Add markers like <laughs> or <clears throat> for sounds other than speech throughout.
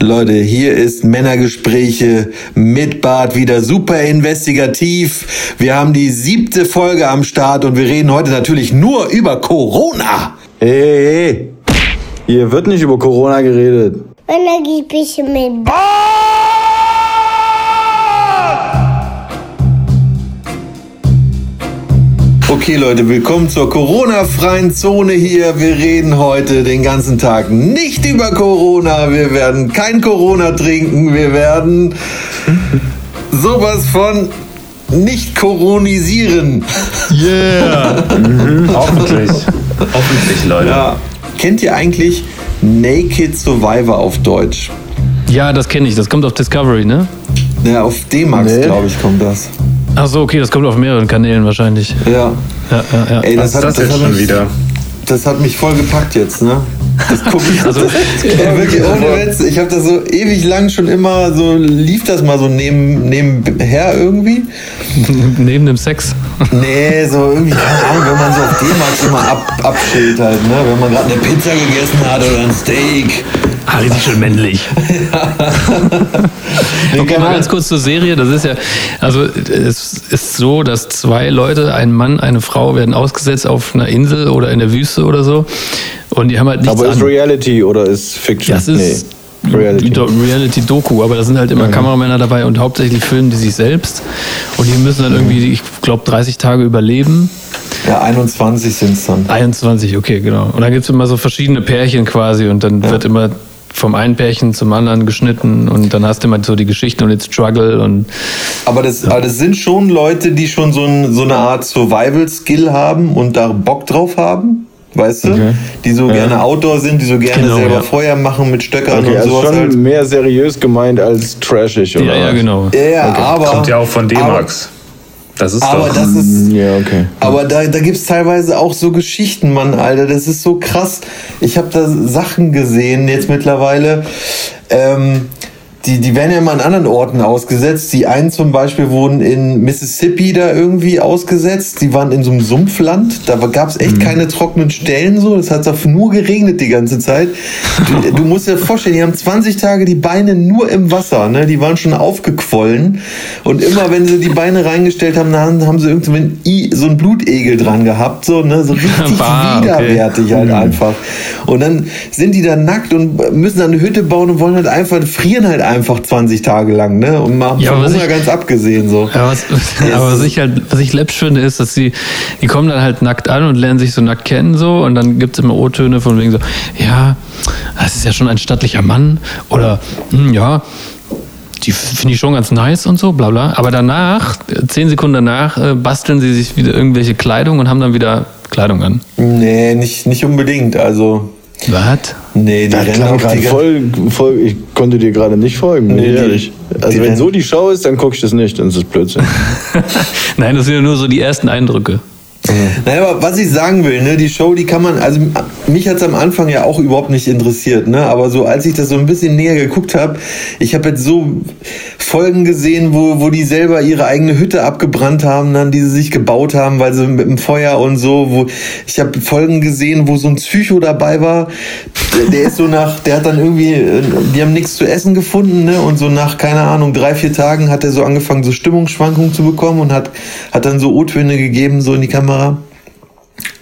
Leute, hier ist Männergespräche mit Bart wieder super investigativ. Wir haben die siebte Folge am Start und wir reden heute natürlich nur über Corona. Hey, hey, hey. Hier wird nicht über Corona geredet. Männergespräche mit Bart. Okay Leute, willkommen zur Corona-freien Zone hier. Wir reden heute den ganzen Tag nicht über Corona. Wir werden kein Corona trinken. Wir werden sowas von nicht koronisieren. Yeah. <laughs> Hoffentlich. Hoffentlich, Leute. Ja. Kennt ihr eigentlich Naked Survivor auf Deutsch? Ja, das kenne ich. Das kommt auf Discovery, ne? Ja, auf D-Max, Nee. glaube ich, kommt das. Ach so, okay, das kommt auf mehreren Kanälen wahrscheinlich. Ja. Ja, ja, ja. Ey, Was ist das hat jetzt schon mich, wieder? Das hat mich voll gepackt jetzt, ne? Das ich. Also- das, <laughs> ey, wirklich ohne Witz. Ich habe das so ewig lang schon immer so lief das mal so neben nebenher irgendwie. <laughs> Neben dem Sex. Nee, so irgendwie keine Ahnung, wenn man so auf D-Max immer ab, abschält halt, ne? Wenn man gerade eine Pizza gegessen hat oder ein Steak. Ah, richtig schön männlich. <laughs> okay, mal ganz kurz zur Serie. Das ist ja, also es ist so, dass zwei Leute, ein Mann, eine Frau, werden ausgesetzt auf einer Insel oder in der Wüste oder so. Und die haben halt nichts Aber ist an. Reality oder ist Fiction? Das ist Nee, Reality. Do- Reality-Doku, aber da sind halt immer Kameramänner dabei und hauptsächlich filmen die sich selbst. Und die müssen dann irgendwie, ich glaube, 30 Tage überleben. Ja, 21 sind's dann. 21, okay, genau. Und dann gibt's immer so verschiedene Pärchen quasi und dann wird immer vom einen Pärchen zum anderen geschnitten und dann hast du immer so die Geschichten und den Struggle und Aber das, aber das sind schon Leute, die schon so, ein, so eine Art Survival-Skill haben und da Bock drauf haben. Weißt du? Okay. Die so gerne Outdoor sind, die so gerne Genau, selber ja. Feuer machen mit Stöckern Okay, und also sowas schon halt. mehr seriös gemeint als trashig, oder? ja, ja, genau. Ja, ja, aber. Kommt ja auch von D-Max. Das ist Aber doch. das ist. Ja, okay. Aber da, da gibt's teilweise auch so Geschichten, Mann, Alter. Das ist so krass. Ich habe da Sachen gesehen jetzt mittlerweile. Ähm, die, die werden ja immer an anderen Orten ausgesetzt. Die einen zum Beispiel wurden in Mississippi da irgendwie ausgesetzt. Die waren in so einem Sumpfland. Da gab's echt keine trockenen Stellen so. Das hat nur geregnet die ganze Zeit. Du, du musst dir vorstellen, die haben 20 Tage die Beine nur im Wasser. Ne? Die waren schon aufgequollen. Und immer wenn sie die Beine reingestellt haben, dann haben sie irgendwie so einen, I, so einen Blutegel dran gehabt. So, ne? so richtig Bah, <laughs> okay. widerwärtig halt einfach. Und dann sind die da nackt und müssen dann eine Hütte bauen und wollen halt einfach, frieren halt einfach 20 Tage lang, ne? Und machen Ja, Hunger ich- ganz abgesehen so. Ja, was, <laughs> aber was ich halt, was ich läppsch finde, ist, dass sie, die kommen dann halt nackt an und lernen sich so nackt kennen so und dann gibt's immer O-Töne von wegen so, ja, das ist ja schon ein stattlicher Mann oder hm, ja, die finde ich schon ganz nice und so, bla bla. Aber danach, zehn Sekunden danach, äh, basteln sie sich wieder irgendwelche Kleidung und haben dann wieder Kleidung an. Nee, nicht, nicht unbedingt. Also, Was? Nee, die Das rennen klang auch gerade voll, voll, ich konnte dir gerade nicht folgen, Nee, ehrlich. Also wenn rennen- so die Show ist, dann gucke ich das nicht, dann ist es Blödsinn. <laughs> Nein, das sind ja nur so die ersten Eindrücke. Naja, aber was ich sagen will, ne, die Show, die kann man, also mich hat's am Anfang ja auch überhaupt nicht interessiert, ne, aber so als ich das so ein bisschen näher geguckt habe, ich habe jetzt so Folgen gesehen, wo, wo die selber ihre eigene Hütte abgebrannt haben, dann die sie sich gebaut haben, weil sie mit dem Feuer und so, wo ich habe Folgen gesehen, wo so ein Psycho dabei war, der, der ist so nach, der hat dann irgendwie, äh, die haben nichts zu essen gefunden, ne, und so nach keine Ahnung drei vier Tagen hat er so angefangen, so Stimmungsschwankungen zu bekommen und hat hat dann so O-Töne gegeben so in die Kamera.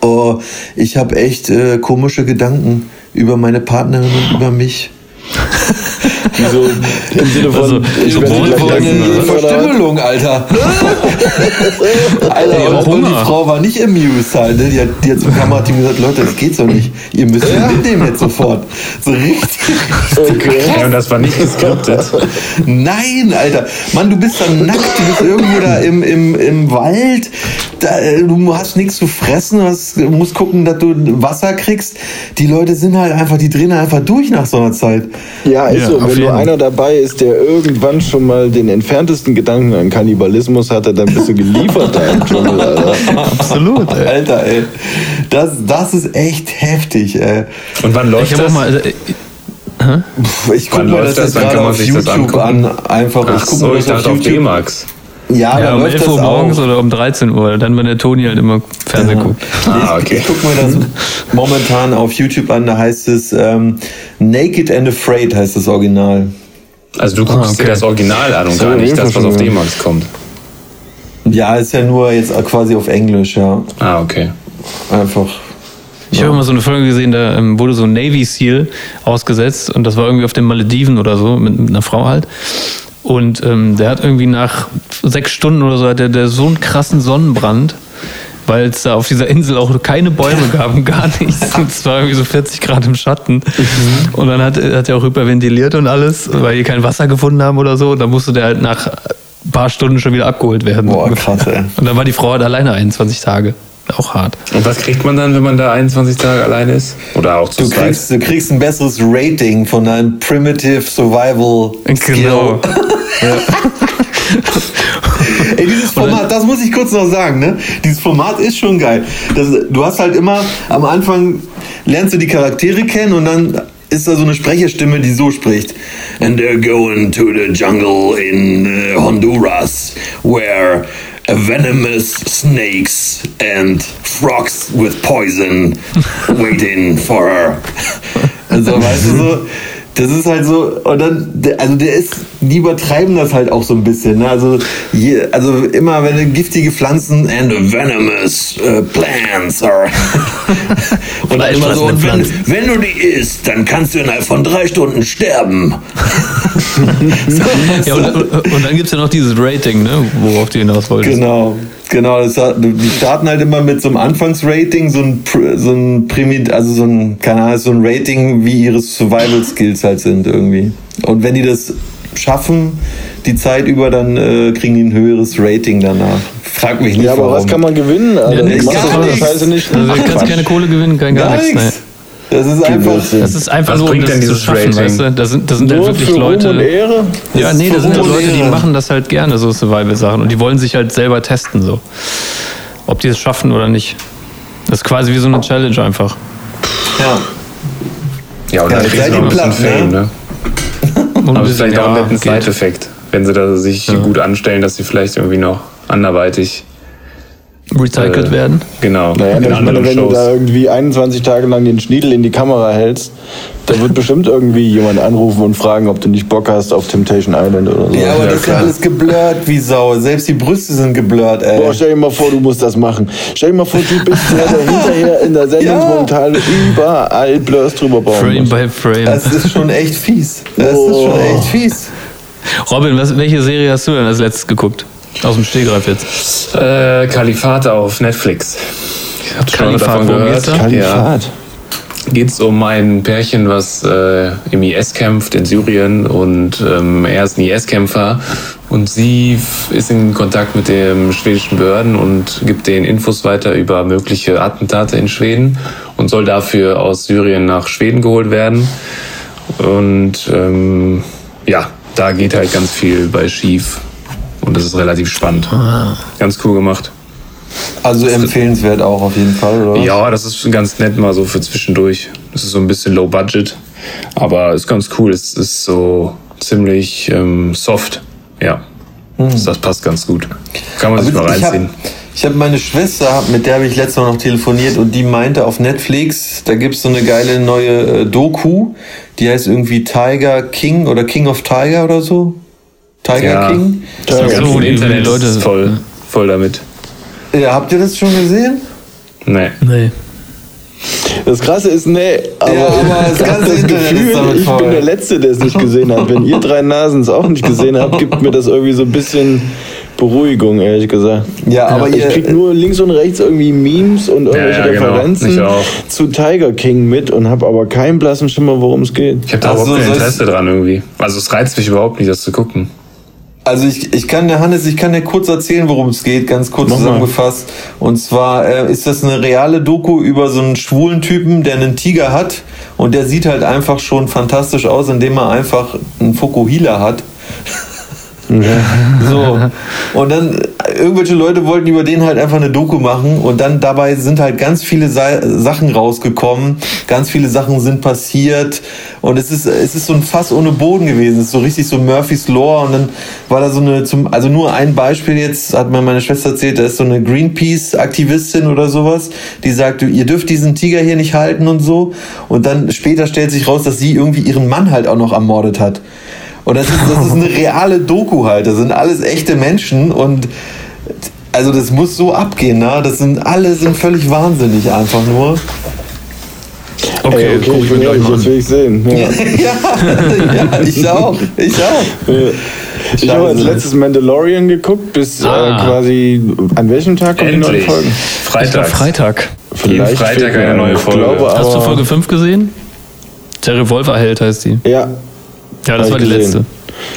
Oh, ich habe echt äh, komische Gedanken über meine Partnerin und über mich. <laughs> Wieso im Sinne von, Also, ich so werde wohl- gleich wohl- essen, wohl- oder? Verstümmelung, Alter. <laughs> Alter, und, und die. Frau war nicht amused halt. Ne? Die, hat, die hat zum Kamerateam gesagt, Leute, das geht so nicht. Ihr müsst ja. mitnehmen jetzt sofort. So richtig, Okay. Ja, und das war nicht geskriptet. Nein, Alter. Mann, du bist dann nackt, du bist irgendwo da im, im, im Wald. Da, äh, du hast nichts zu fressen, du hast, musst gucken, dass du Wasser kriegst. Die Leute sind halt einfach, die drehen einfach durch nach so einer Zeit. Ja, ist Ja, so. Wenn nur einer dabei ist, der irgendwann schon mal den entferntesten Gedanken an Kannibalismus hatte, dann bist du geliefert da im Dschungel, Alter. Absolut, ey. Alter, ey. Das, das ist echt heftig, ey. Und wann läuft Ich auch das? mal, äh, Ich guck Wann mal läuft das das? jetzt Dann gerade kann man auf sich das YouTube an. Einfach. Ach ich guck so, mir ich das dachte auf D-Max. Ja, Ja, um läuft 11 das Uhr morgens auch. oder um 13 Uhr, dann wenn der Toni halt immer Fernsehen guckt. Ah, Ich, okay. ich gucke mir das momentan auf YouTube an, da heißt es ähm, Naked and Afraid heißt das Original. Also du guckst Ah, okay. dir das Original an und So, gar nicht das, was auf. D-Max kommt. Ja, ist ja nur jetzt quasi auf Englisch, ja. Ah, okay. Einfach. Ich habe mal so eine Folge gesehen, da ähm, wurde so ein Navy Seal ausgesetzt und das war irgendwie auf den Malediven oder so, mit, mit einer Frau halt. Und ähm, der hat irgendwie nach sechs Stunden oder so hat der, der so einen krassen Sonnenbrand, weil es da auf dieser Insel auch keine Bäume <laughs> gab und gar nichts. Und es war irgendwie so 40 Grad im Schatten. Und dann hat, hat er auch hyperventiliert und alles, weil die kein Wasser gefunden haben oder so. Und dann musste der halt nach ein paar Stunden schon wieder abgeholt werden. Boah, krass, ey. Und dann war die Frau halt alleine 21 Tage. Auch hart. Und was kriegt man dann, wenn man da 21 Tage alleine ist? Oder auch zu Du zweit? kriegst, du kriegst ein besseres Rating von deinem Primitive Survival Skill. Genau. <laughs> Ey, dieses Format, das muss ich kurz noch sagen, ne? Dieses Format ist schon geil. Das, du hast halt immer am Anfang lernst du die Charaktere kennen und dann ist da so eine Sprecherstimme, die so spricht. And they're going to the jungle in uh, Honduras, where venomous snakes and frogs with poison waiting for her. <laughs> Also, weißt du so, das ist halt so, und dann, also der ist, die übertreiben das halt auch so ein bisschen. Ne? Also, je, also immer, wenn du giftige Pflanzen and venomous uh, plants are. <laughs> und dann immer so, und wenn, wenn du die isst, dann kannst du innerhalb von drei Stunden sterben. so, <laughs> Ja, und, und dann gibt es ja noch dieses Rating, ne, worauf du hinaus wolltest. Genau, genau. Das, hat- die starten halt immer mit so einem Anfangsrating, so ein, Pr- so ein Primit, also so ein, keine Ahnung, so ein Rating, wie ihre Survival Skills halt sind irgendwie. Und wenn die das schaffen, die Zeit über, dann äh, kriegen die ein höheres Rating danach. Frag mich nicht, Ja, aber warum. was kann man gewinnen? Also, Ja, nix, gar das nichts. heißt nicht. Also du kannst keine Kohle gewinnen, kein gar, Gar nichts. Das ist einfach. Das ist einfach Was nur, um bringt das denn zu dieses schaffen, Rating? weißt du? Das sind, das sind halt wirklich Leute. Ruhm und Ehre? Ja, Das nee, das sind halt Leute, die machen das halt gerne, so Survival-Sachen. Und die wollen sich halt selber testen, so. Ob die es schaffen oder nicht. Das ist quasi wie so eine Challenge einfach. Ja. Ja, und Ja, dann kriegst du bisschen Fame, ne? ne? Aber bisschen, vielleicht auch einen ja, netten. Side-Effekt, wenn sie da sich gut anstellen, dass sie vielleicht irgendwie noch anderweitig recycelt äh, werden. Genau, Naja, in ich meine, wenn du Shows. da irgendwie 21 Tage lang den Schniedel in die Kamera hältst, da wird bestimmt irgendwie jemand anrufen und fragen, ob du nicht Bock hast auf Temptation Island oder so. Ja, aber Ja, das ist ja alles geblurrt wie Sau. Selbst die Brüste sind geblurrt, ey. Boah, stell dir mal vor, du musst das machen. Stell dir mal vor, du bist der, der <laughs> hinterher in der Sendung Ja. momentan überall Blurs drüber bauen Frame muss. by Frame. Das ist schon echt fies. Das ist Oh. schon echt fies. Robin, was, welche Serie hast du denn als letztes geguckt? Aus dem Stegreif jetzt. Äh, Kalifat auf Netflix. Ich hab schon Kalifat, davon gehört. da? Ja. Kalifat. Geht es um ein Pärchen, was äh, im IS kämpft in Syrien und ähm, er ist ein IS-Kämpfer und sie ist in Kontakt mit den schwedischen Behörden und gibt denen Infos weiter über mögliche Attentate in Schweden und soll dafür aus Syrien nach Schweden geholt werden. Und ähm, ja, da geht halt ganz viel bei schief und das ist relativ spannend. Ganz cool gemacht. Also empfehlenswert auch auf jeden Fall, oder? Ja, das ist ganz nett mal so für zwischendurch. Das ist so ein bisschen low budget, aber ist ganz cool. Es ist so ziemlich ähm, soft. Ja, das, das passt ganz gut. Kann man sich mal Also ich habe reinziehen. hab meine Schwester, mit der habe ich letztes Mal noch telefoniert und die meinte auf Netflix, da gibt's so eine geile neue äh, Doku, die heißt irgendwie Tiger King oder King of Tiger oder so. Tiger Ja. King. Das Ach so, die- Internet Leute- ist voll, voll damit. Ja, habt ihr das schon gesehen? Nee. Nee. Das Krasse ist, nee, aber, Ja, aber das <laughs> ich das ist Gefühl, ich voll. bin der Letzte, der es nicht gesehen hat. Wenn ihr drei Nasen es auch nicht gesehen habt, gibt mir das irgendwie so ein bisschen Beruhigung, ehrlich gesagt. Ja, aber ich ihr- krieg nur links und rechts irgendwie Memes und irgendwelche Ja, ja, genau. Referenzen Ich auch. zu Tiger King mit und habe aber keinen blassen Schimmer, worum es geht. Ich habe da so, überhaupt kein Interesse dran irgendwie. Also es reizt mich überhaupt nicht, das zu gucken. Also ich, ich kann der Hannes, ich kann dir kurz erzählen, worum es geht, ganz kurz Mach mal. zusammengefasst. Und zwar äh, ist das eine reale Doku über so einen schwulen Typen, der einen Tiger hat und der sieht halt einfach schon fantastisch aus, indem er einfach einen Fokuhila hat. So. Und dann irgendwelche Leute wollten über den halt einfach eine Doku machen und dann dabei sind halt ganz viele Sa Sachen rausgekommen, ganz viele Sachen sind passiert und es ist, es ist so ein Fass ohne Boden gewesen. Es ist so richtig so Murphys Lore und dann war da so eine, zum, also nur ein Beispiel jetzt, hat mir meine Schwester erzählt, da ist so eine Greenpeace-Aktivistin oder sowas, die sagt, ihr dürft diesen Tiger hier nicht halten und so. Und dann später stellt sich raus, dass sie irgendwie ihren Mann halt auch noch ermordet hat. Und das ist, das ist eine reale Doku halt. Das sind alles echte Menschen und also das muss so abgehen, ne? Das sind alle sind völlig wahnsinnig einfach nur. Okay, Ey, guck ich mir will gleich ich, mal das an. will ich sehen. Ja. <laughs> ja, ich auch. Ich auch. Ich habe als letztes Mandalorian geguckt, bis Ah. äh, quasi an welchem Tag kommen die neuen Endlich. Folgen? Freitag. Freitag. Jeden Freitag eine neue Folge. Glaube, Hast du Folge 5 gesehen? Der Revolverheld heißt die. Ja. Ja, das war die gesehen. letzte.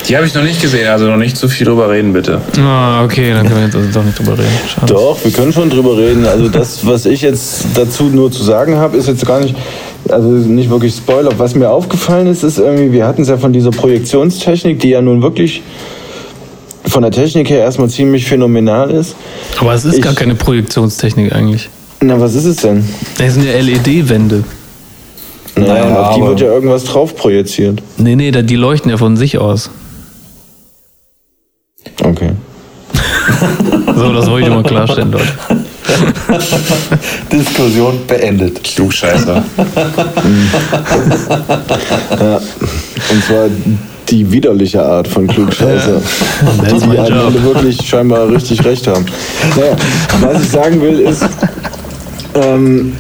Die habe ich noch nicht gesehen, also noch nicht zu viel drüber reden, bitte. Ah, okay, dann können wir jetzt also doch nicht drüber reden. Schade. Doch, wir können schon drüber reden. Also das, was ich jetzt dazu nur zu sagen habe, ist jetzt gar nicht, also nicht wirklich Spoiler. Was mir aufgefallen ist, ist irgendwie, wir hatten es ja von dieser Projektionstechnik, die ja nun wirklich von der Technik her erstmal ziemlich phänomenal ist. Aber es ist Ich- gar keine Projektionstechnik eigentlich. Na, was ist es denn? Das sind ja LED-Wände. Naja, Naja, und auf die wird ja irgendwas drauf projiziert. Nee, nee, da- die leuchten ja von sich aus. Okay. <laughs> So, das wollte ich mal klarstellen, Leute. <laughs> Diskussion beendet. Klugscheißer. <laughs> Und zwar die widerliche Art von Klugscheißer. That's die job. Ende wirklich scheinbar richtig recht haben. Naja, was ich sagen will ist, ähm,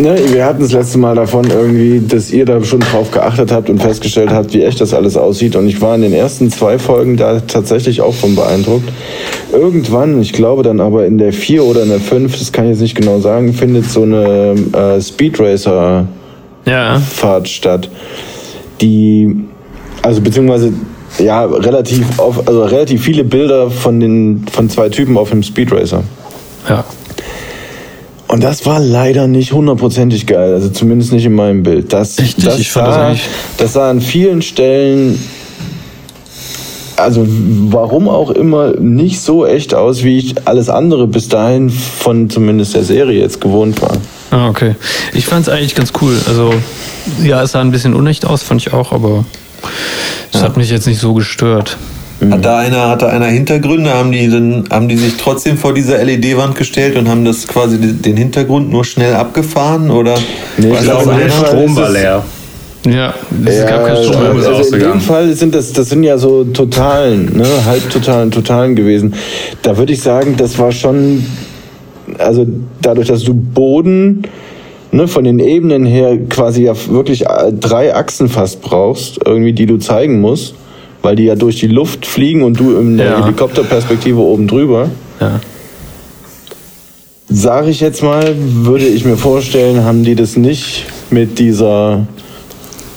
ne, wir hatten das letzte Mal davon irgendwie, dass ihr da schon drauf geachtet habt und festgestellt habt, wie echt das alles aussieht. Und ich war in den ersten zwei Folgen da tatsächlich auch von beeindruckt. Irgendwann, ich glaube dann aber in der vier oder in der fünf, das kann ich jetzt nicht genau sagen, findet so eine äh, Speed Racer Ja, statt, die, also beziehungsweise ja, relativ auf, also relativ viele Bilder von den von zwei Typen auf dem Speed Racer. ja. Und das war leider nicht hundertprozentig geil, also zumindest nicht in meinem Bild. Das, nicht? das, Ich fand das sah, eigentlich- das sah an vielen Stellen, also warum auch immer, nicht so echt aus, wie ich alles andere bis dahin von zumindest der Serie jetzt gewohnt war. Ah, okay. Ich fand es eigentlich ganz cool. Also, ja, es sah ein bisschen unecht aus, fand ich auch, aber es hat mich jetzt nicht so gestört. Hat da einer, hat da einer Hintergründe? Haben die, dann, haben die sich trotzdem vor dieser LED-Wand gestellt und haben das quasi den Hintergrund nur schnell abgefahren? Oder Nee, ich glaube, Fall Strom war leer. Ja, es gab keinen Strom. Strom ist also in dem. Fall sind das, das sind ja so Totalen, ne? Halbtotalen, Totalen gewesen. Da würde ich sagen, das war schon, also dadurch, dass du Boden ne, von den Ebenen her quasi ja wirklich äh, drei Achsen fast brauchst, irgendwie, die du zeigen musst, weil die ja durch die Luft fliegen und du in der Ja. Helikopterperspektive oben drüber. Ja. Sage ich jetzt mal, würde ich mir vorstellen, haben die das nicht mit dieser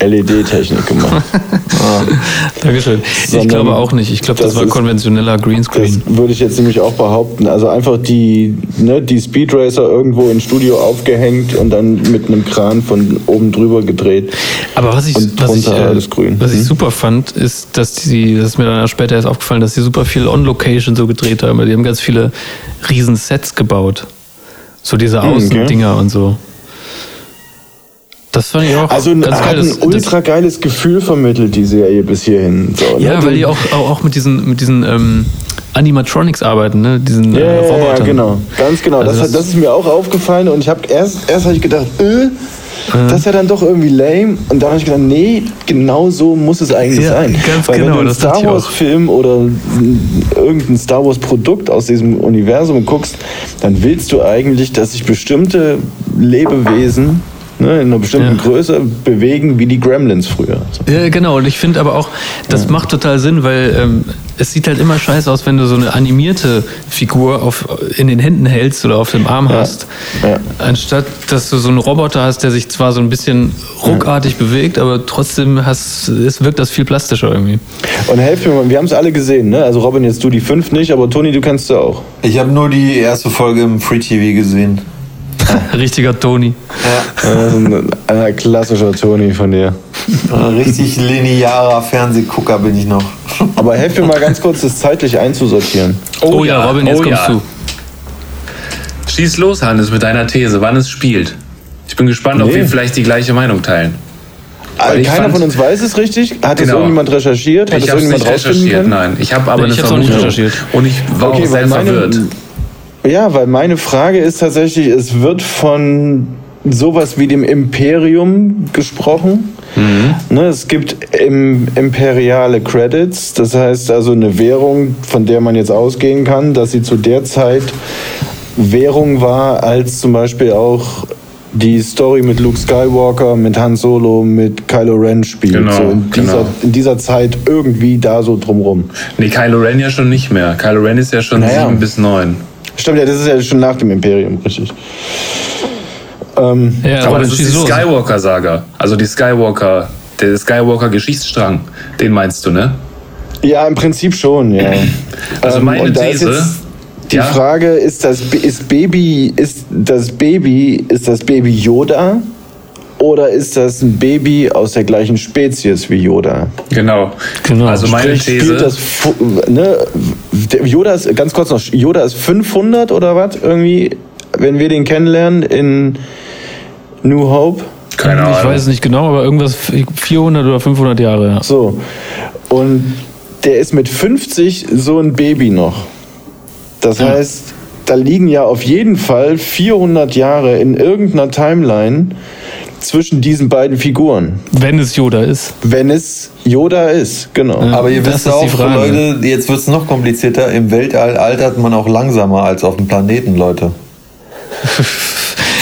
LED-Technik gemacht. <laughs> Dankeschön. Ich Sondern glaube auch nicht. Ich glaube, das, das war ist- konventioneller Das Greenscreen. würde ich jetzt nämlich auch behaupten. Also einfach die, ne, die Speed Racer irgendwo im Studio aufgehängt und dann mit einem Kran von oben drüber gedreht. Aber was ich, was ich, äh, alles grün. was ich Mhm. super fand, ist, dass die, das ist mir dann später erst aufgefallen, dass die super viel On-Location so gedreht haben. Die haben ganz viele riesen Sets gebaut. So diese Hm, okay. Außendinger und so. Das fand ich auch Also ganz hat geil. ein Das- ultra geiles Gefühl vermittelt, die Serie bis hierhin. So, ne? Ja, weil die auch, auch, mit diesen, mit diesen ähm, Animatronics arbeiten, ne? Diesen Ja, äh, ja, ja, Robotern. genau. Ganz genau. Also das, das- das ist mir auch aufgefallen und ich habe erst, erst habe ich gedacht, äh, das ist ja dann doch irgendwie lame. Und dann habe ich gedacht, nee, genau so muss es eigentlich Ja, sein. ganz Weil genau, wenn du einen das Star ich auch. Wars Film oder irgendein Star Wars Produkt aus diesem Universum guckst, dann willst du eigentlich, dass sich bestimmte Lebewesen ne, in einer bestimmten Ja. Größe bewegen wie die Gremlins früher. So. Ja, genau. Und ich finde aber auch, das macht total Sinn, weil ähm, es sieht halt immer scheiße aus, wenn du so eine animierte Figur auf, in den Händen hältst oder auf dem Arm hast. Ja. Anstatt, dass du so einen Roboter hast, der sich zwar so ein bisschen ruckartig bewegt, aber trotzdem hast, es wirkt das viel plastischer irgendwie. Und helft mir mal, wir haben es alle gesehen, ne? Also Robin, jetzt du die fünf nicht, aber Toni, du kannst du auch. Ich habe nur die erste Folge im Free TV gesehen. <laughs> Richtiger Toni. Äh, ein, ein klassischer Toni von dir. Ein richtig linearer Fernsehgucker bin ich noch. Aber helft mir mal ganz kurz, das zeitlich einzusortieren. Oh, ja, Robin, jetzt oh kommst ja. du. Schieß los, Hannes, mit deiner These, wann es spielt. Ich bin gespannt, ob Nee. wir vielleicht die gleiche Meinung teilen. Also keiner fand- von uns weiß es richtig. Hat es Genau. irgendjemand recherchiert? Hat es ich habe es irgendjemand nicht recherchiert, können? nein. Ich habe aber Nee, ich eine auch nicht Vermutung. recherchiert. Und ich war auch sehr weil verwirrt. Ja, weil meine Frage ist tatsächlich, es wird von sowas wie dem Imperium gesprochen. Mhm. Ne, es gibt im, imperiale Credits, das heißt also eine Währung, von der man jetzt ausgehen kann, dass sie zu der Zeit Währung war, als zum Beispiel auch die Story mit Luke Skywalker, mit Han Solo, mit Kylo Ren spielt. Genau, so in, dieser, genau. in dieser Zeit irgendwie da so drumrum. Nee, Kylo Ren ja schon nicht mehr. Kylo Ren ist ja schon Naja. 7 bis 9. Stimmt, ja, das ist ja schon nach dem Imperium, richtig. Ähm, Ja, Aber das ist die. Skywalker-Saga. Also die Skywalker, der Skywalker-Geschichtsstrang. Den meinst du, ne? Ja, im Prinzip schon, ja. <clears throat> Also Ähm, meine und da ist These. Die ja, Frage ist das ist Baby ist das Baby ist das Baby Yoda oder ist das ein Baby aus der gleichen Spezies wie Yoda? genau. Genau. Also meine Sprich, These. spielt das ne, der Yoda ist ganz kurz noch Yoda ist 500 oder was irgendwie, wenn wir den kennenlernen in New Hope. keine Ich Ahnung. weiß es nicht genau, aber irgendwas 400 oder 500 Jahre. Ja. So. Und der ist mit 50 so ein Baby noch. Das heißt, da liegen ja auf jeden Fall 400 Jahre in irgendeiner Timeline zwischen diesen beiden Figuren. Wenn es Yoda ist. Wenn es Yoda ist, genau. Ja. Aber ihr wisst auch, Frage. Leute, jetzt wird es noch komplizierter. Im Weltall altert man auch langsamer als auf dem Planeten, Leute. <laughs>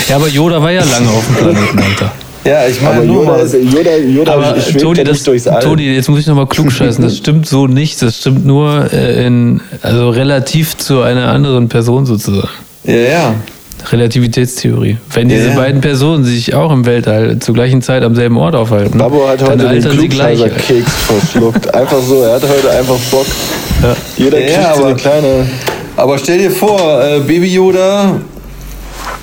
Ja, aber Yoda war ja lange auf dem Planeten, <laughs> Alter. Ja, ich meine Yoda, mal. ist, Yoda, Yoda Aber schwebt Toni, ja das, nicht durchs All. Toni, jetzt muss ich nochmal klug scheißen. Das <laughs> stimmt so nicht. Das stimmt nur äh, in, also relativ zu einer anderen Person sozusagen. Ja, ja. Relativitätstheorie. Wenn diese Ja. beiden Personen sich auch im Weltall zur gleichen Zeit am selben Ort aufhalten, Babo hat dann heute den altern sie gleich. Alter. Klugscheißer-Keks verschluckt. Einfach so, er hat heute einfach Bock. Jeder Ja, kriegt so aber- eine kleine... Aber stell dir vor, äh, Baby Yoda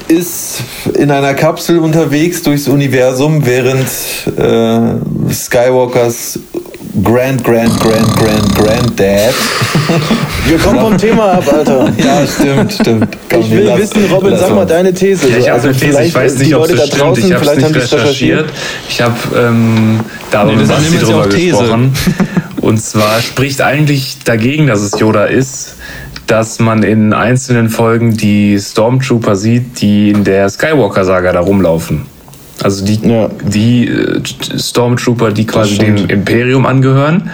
ist in einer Kapsel unterwegs durchs Universum, während äh, Skywalkers Grand, Grand, Grand, Grand, Granddad. Wir kommen vom Thema ab, <laughs> Alter. ja, stimmt, stimmt. Komm, Ich will lass- wissen, Robin, sag mal deine These. Ja, ich habe Also eine These, ich weiß die nicht, ob es stimmt, draußen, ich habe es vielleicht haben nicht recherchiert. recherchiert. Ich habe ähm, da Nee, Basti drüber gesprochen. Und zwar spricht eigentlich dagegen, dass es Yoda ist, dass man in einzelnen Folgen die Stormtrooper sieht, die in der Skywalker-Saga da rumlaufen. Also die, Ja. die äh, Stormtrooper, die quasi dem Imperium angehören.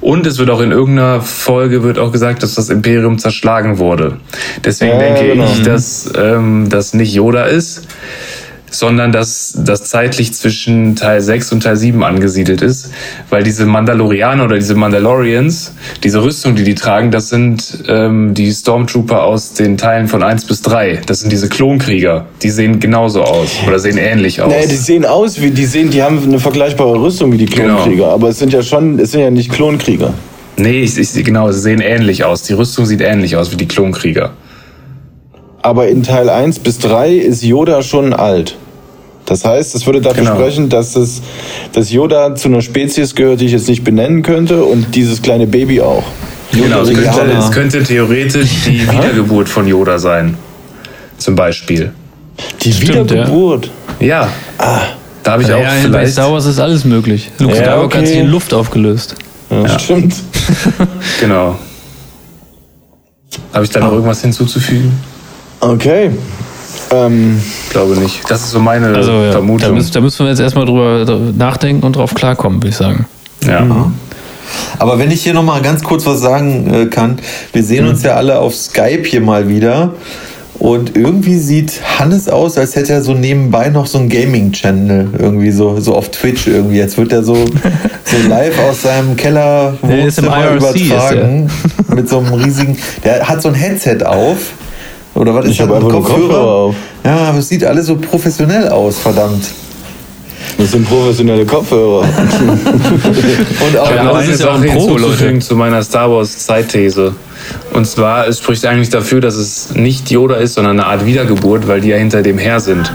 Und es wird auch in irgendeiner Folge wird auch gesagt, dass das Imperium zerschlagen wurde. Deswegen Ja, denke genau. ich, dass ähm, das nicht Yoda ist, sondern dass das zeitlich zwischen Teil 6 und Teil 7 angesiedelt ist, weil diese Mandalorianer oder diese Mandalorians, diese Rüstung, die die tragen, das sind ähm, die Stormtrooper aus den Teilen von 1 bis 3. Das sind diese Klonkrieger. Die sehen genauso aus oder sehen ähnlich aus. Nee, die sehen aus wie, die sehen, die haben eine vergleichbare Rüstung wie die Genau. Klonkrieger, aber es sind ja schon, es sind ja nicht Klonkrieger. nee, ich, ich, genau, sie sehen ähnlich aus. Die Rüstung sieht ähnlich aus wie die Klonkrieger. Aber in Teil 1 bis 3 ist Yoda schon alt. Das heißt, es würde dafür Genau. sprechen, dass, es, dass Yoda zu einer Spezies gehört, die ich jetzt nicht benennen könnte und dieses kleine Baby auch. Genau, es könnte, es könnte theoretisch die Wiedergeburt von Yoda sein. Zum Beispiel. Die Stimmt, Wiedergeburt. Ja. Da habe ich auch ja, bei vielleicht. Star Wars ist alles möglich. Luke Ja, Skywalker hat okay. sich in Luft aufgelöst. Ja, Stimmt. <laughs> Genau. Habe ich da noch irgendwas hinzuzufügen? Okay. Ähm, Glaube nicht. Das ist so meine Also ja, da, Vermutung. müssen, da müssen wir jetzt erstmal drüber nachdenken und drauf klarkommen, würde ich sagen. ja. Aber wenn ich hier noch mal ganz kurz was sagen äh, kann, wir sehen uns ja alle auf Skype hier mal wieder. Und irgendwie sieht Hannes aus, als hätte er so nebenbei noch so einen Gaming-Channel, irgendwie so, so auf Twitch irgendwie. Jetzt wird er so, so live aus seinem Keller Der ist im Wohnzimmer übertragen. Mit so einem riesigen, der hat so ein Headset auf. Oder was ist Ich das? hab einfach nur Kopfhörer auf. Ja, aber es sieht alles so professionell aus, verdammt. das sind professionelle Kopfhörer. <laughs> Und auch Ja, es ist ja auch ein Pro, Leute. zu meiner Star Wars Zeitthese. Und zwar, es spricht eigentlich dafür, dass es nicht Yoda ist, sondern eine Art Wiedergeburt, weil die ja hinter dem her sind.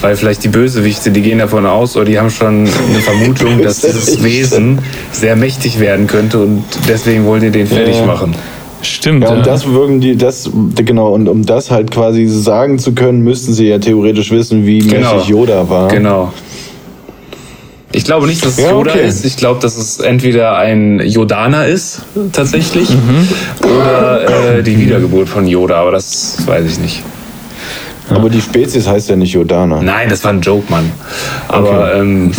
weil vielleicht die Bösewichte, die gehen davon aus oder die haben schon eine <laughs> Vermutung, dass dieses Wesen sehr mächtig werden könnte und deswegen wollen die den fertig Ja. Stimmt. Ja, Ja, und das würden die, das, genau, und um das halt quasi sagen zu können, müssten sie ja theoretisch wissen, wie Genau. mächtig Yoda war. Genau. Ich glaube nicht, dass es Ja, Yoda okay. ist. Ich glaube, dass es entweder ein Yodaner ist, tatsächlich, oder äh, die Wiedergeburt von Yoda, aber das weiß ich nicht. Aber die Spezies heißt ja nicht Yodana. Nein, das war ein Joke, Mann. Aber ähm,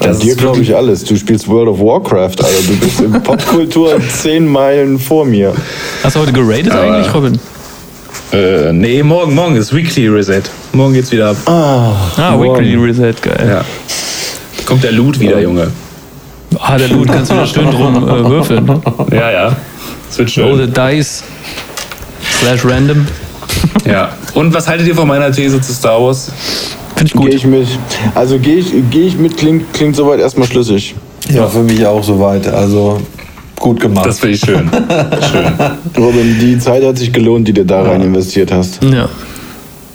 das Dir ist glaube ich alles. Du spielst World of Warcraft, Alter. Du bist in <laughs> Popkultur zehn Meilen vor mir. Hast du heute geradet eigentlich, Robin? Äh, nee, morgen, morgen ist Weekly Reset. Morgen geht's wieder ab. Ah, Weekly Reset, geil. Ja. Kommt der Loot wieder, Junge. Ah, der Loot kannst du da schön drum äh, würfeln. Ja, ja. Es wird Roll the dice. Slash random. Ja. Und was haltet ihr von meiner These zu Star Wars? Finde ich gut. Gehe ich mit. Also gehe ich, geh ich mit, klingt, klingt soweit erstmal schlüssig. Ja, für mich auch soweit. Also gut gemacht. Das finde ich schön. schön. <laughs> Robin, die Zeit hat sich gelohnt, die du da rein investiert hast. Ja.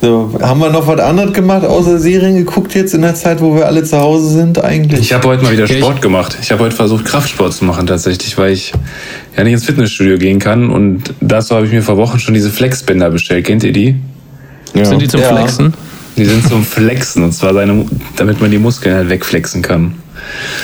so, haben wir noch was anderes gemacht, außer Serien geguckt jetzt in der Zeit, wo wir alle zu Hause sind eigentlich? Ich habe heute mal wieder Ja, ich- Sport gemacht. Ich habe heute versucht, Kraftsport zu machen tatsächlich, weil ich ja nicht ins Fitnessstudio gehen kann. Und dazu habe ich mir vor Wochen schon diese Flexbänder bestellt. Kennt ihr die? Ja. Sind die zum Ja. Flexen? Die sind zum Flexen und zwar seine, damit man die Muskeln halt wegflexen kann.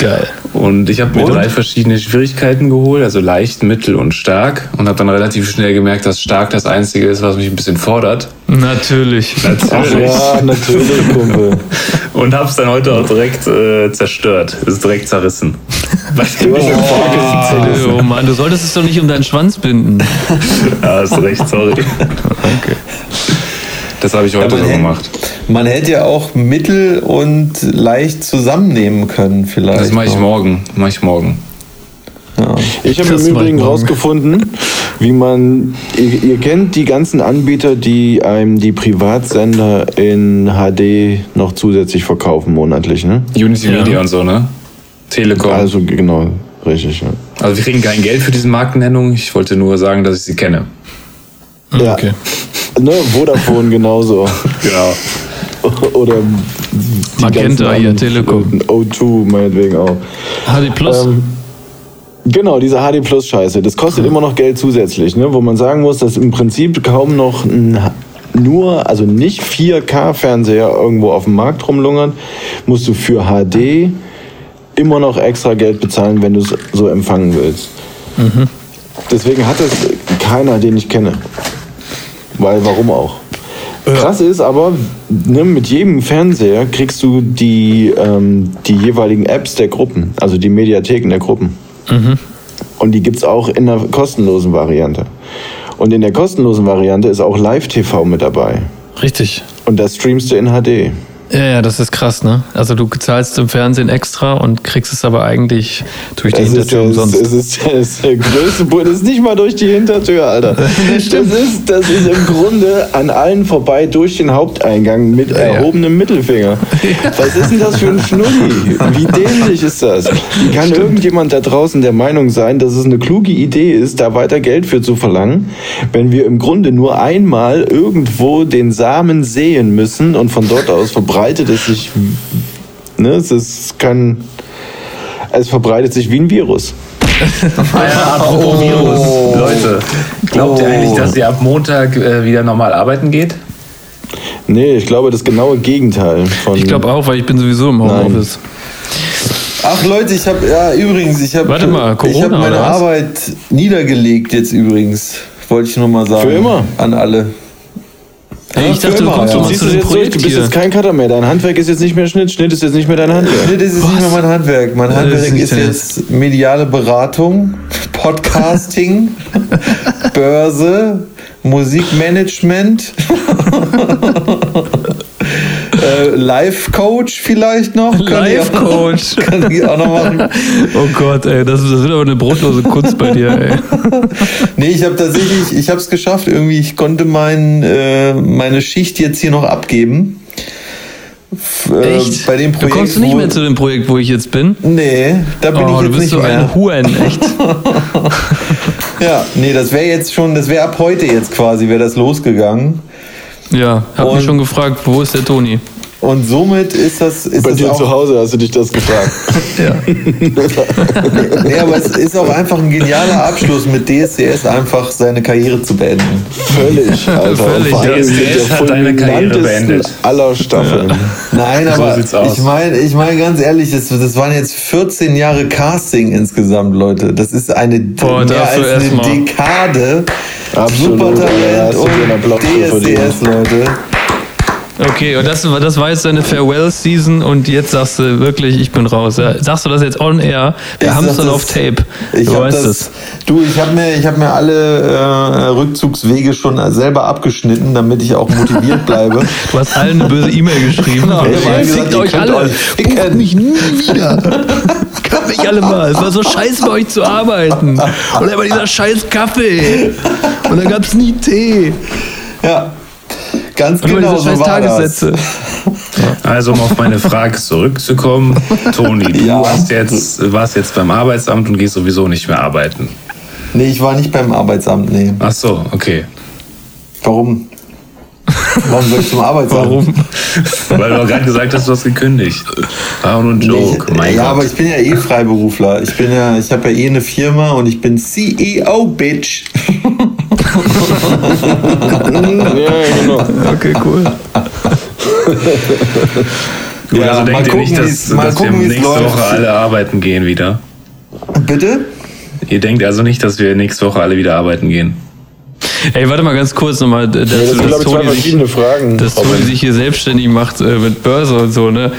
Geil. Und ich habe mir Und? drei verschiedene Schwierigkeiten geholt, also leicht, mittel und stark. Und habe dann relativ schnell gemerkt, dass stark das Einzige ist, was mich ein bisschen fordert. Natürlich. Natürlich. Ja, natürlich, Kumpel. <laughs> Und habe es dann heute auch direkt äh, zerstört. Ist direkt zerrissen. <laughs> Zerrissen. Oh Mann, du solltest es doch nicht um deinen Schwanz binden. <laughs> Ja, hast recht, sorry. Das habe ich heute so gemacht. Man hätte ja auch mittel und leicht zusammennehmen können, vielleicht. Das mache ich morgen. Mach ich morgen. Ja. Ich habe im Übrigen rausgefunden, wie man. Ihr, ihr kennt die ganzen Anbieter, die einem die Privatsender in HD noch zusätzlich verkaufen monatlich, ne? Unity Ja. Media und so, ne? Telekom. Also, Also genau, richtig. Ja. wir kriegen kein Geld für diese Markennennung. Ich wollte nur sagen, dass ich sie kenne. Ja. Okay. Ne, Vodafone genauso. Genau. <laughs> Oder die Magenta, hier, Telekom. äh, O2 meinetwegen auch. HD Plus. Ähm, genau, diese HD Plus Scheiße. Das kostet immer noch Geld zusätzlich, ne? wo man sagen muss, dass im Prinzip kaum noch ein, nur, also nicht 4K-Fernseher irgendwo auf dem Markt rumlungern, musst du für HD immer noch extra Geld bezahlen, wenn du es so empfangen willst. Deswegen hat es keiner, den ich kenne. Weil, warum auch? Krass ist aber, ne, mit jedem Fernseher kriegst du die, ähm, die jeweiligen Apps der Gruppen, also die Mediatheken der Gruppen. Und die gibt's auch in der kostenlosen Variante. Und in der kostenlosen Variante ist auch Live-TV mit dabei. Richtig. Und das streamst du in HD. Ja, ja, das ist krass, ne? Also du zahlst im Fernsehen extra und kriegst es aber eigentlich durch die Es ist, Hintertür der, umsonst. es, ist, es ist der größte Bull. Das ist nicht mal durch die Hintertür, Alter. <laughs> Das ist, das ist im Grunde an allen vorbei durch den Haupteingang mit erhobenem Mittelfinger. <laughs> Was ist denn das für ein Schnulli? Wie dämlich ist das? Wie kann irgendjemand da draußen der Meinung sein, dass es eine kluge Idee ist, da weiter Geld für zu verlangen, wenn wir im Grunde nur einmal irgendwo den Samen säen müssen und von dort aus verbreitet es sich. Ne, es ist kein. Es verbreitet sich wie ein Virus. Ja, apropos Virus. Leute, glaubt ihr eigentlich, dass ihr ab Montag äh, wieder normal arbeiten geht? Nee, ich glaube, das genaue Gegenteil von. Ich glaube auch, weil ich bin sowieso im Homeoffice. Ach Leute, ich habe ja übrigens, ich habe Warte mal, Corona ich habe meine? Arbeit niedergelegt jetzt übrigens. Wollte ich nur mal sagen. Für immer? An alle. Ey, ich dachte, du kommst ja. Du zu es dem jetzt durch, du bist jetzt kein Cutter mehr. Dein Handwerk ist jetzt nicht mehr Schnitt, Schnitt ist jetzt nicht mehr dein Handwerk. Das ist nicht mehr mein Handwerk. Mein Handwerk ist jetzt mediale Beratung, <laughs> Podcasting, <laughs> Börse, Musikmanagement, <laughs> äh, Life-Coach vielleicht noch. Auch- Life-Coach. <laughs> Kann ich auch noch machen. Oh Gott, ey, das, das wird aber eine brotlose Kunst bei dir, ey. <laughs> Nee, ich habe tatsächlich, ich habe es geschafft. Irgendwie, ich konnte mein, äh, meine Schicht jetzt hier noch abgeben. Äh, Echt? Bei dem du Projekt. kommst du nicht mehr zu dem Projekt, wo ich jetzt bin? Nee, da bin Oh, ich du jetzt bist nicht so mehr. ein Huren, echt. <laughs> Ja, nee, das wäre jetzt schon, das wäre ab heute jetzt quasi, wäre das losgegangen. Ja, hab mich Und- schon gefragt, wo ist der Toni? Und somit ist das. Ist Bei das dir auch, zu Hause hast du dich das gefragt. <laughs> Ja. <laughs> Nee, aber es ist auch einfach ein genialer Abschluss, mit DSDS einfach seine Karriere zu beenden. Völlig, <laughs> Alter. Völlig. Und vor allem mit DSDS hat deine Karriere beendet. aller Staffeln. Nein, aber sieht's aus. ich meine, ich meine ganz ehrlich, das, das waren jetzt 14 Jahre Casting insgesamt, Leute. Das ist eine Boah, mehr als eine erst mal. Dekade Absolut, ja, Supertalent hast du dir einen und DSDS, Leute. Okay, und das, war- das war jetzt deine Farewell-Season und jetzt sagst du wirklich, ich bin raus. Ja, sagst du das jetzt on air? Wir Ich haben es dann das- auf Tape. Ich Du hab weißt es. Du, ich habe mir, ich hab mir alle äh, Rückzugswege schon selber abgeschnitten, damit ich auch motiviert <laughs> bleibe. Du hast allen eine böse E-Mail geschrieben. Genau, Ey, ich gesagt, euch alle. euch. Bucht mich nie wieder. <laughs> Könnt mich alle mal. Es war so scheiße bei euch zu arbeiten. Und war dieser scheiß Kaffee. Und dann gab es nie Tee. Ja, ganz Und genau diese so scheiß war das. Tagessätze. Also um auf meine Frage zurückzukommen, Toni, du Ja. hast jetzt, warst jetzt beim Arbeitsamt und gehst sowieso nicht mehr arbeiten. Nee, ich war nicht beim Arbeitsamt, nee. Ach so, okay. Warum? Warum soll ich zum Arbeitsamt? Warum? Weil du gerade gesagt hast, du hast gekündigt. War auch nur ein Joke, Nee, mein ja, Gott. aber ich bin ja eh Freiberufler. Ich bin ja, ich habe ja eh eine Firma und ich bin CEO, Bitch. Ja, genau. Okay, cool. Gut, Ja, also denkt ihr nicht, dass, dass gucken, wir nächste läuft. Woche alle arbeiten gehen wieder? Bitte? Ihr denkt also nicht, dass wir nächste Woche alle wieder arbeiten gehen? Ey, warte mal ganz kurz nochmal dazu, Ja, das sind, glaube ich, zwei Toni sich, verschiedene Fragen. dass Toni sich hier selbstständig macht äh, mit Börse und so, ne?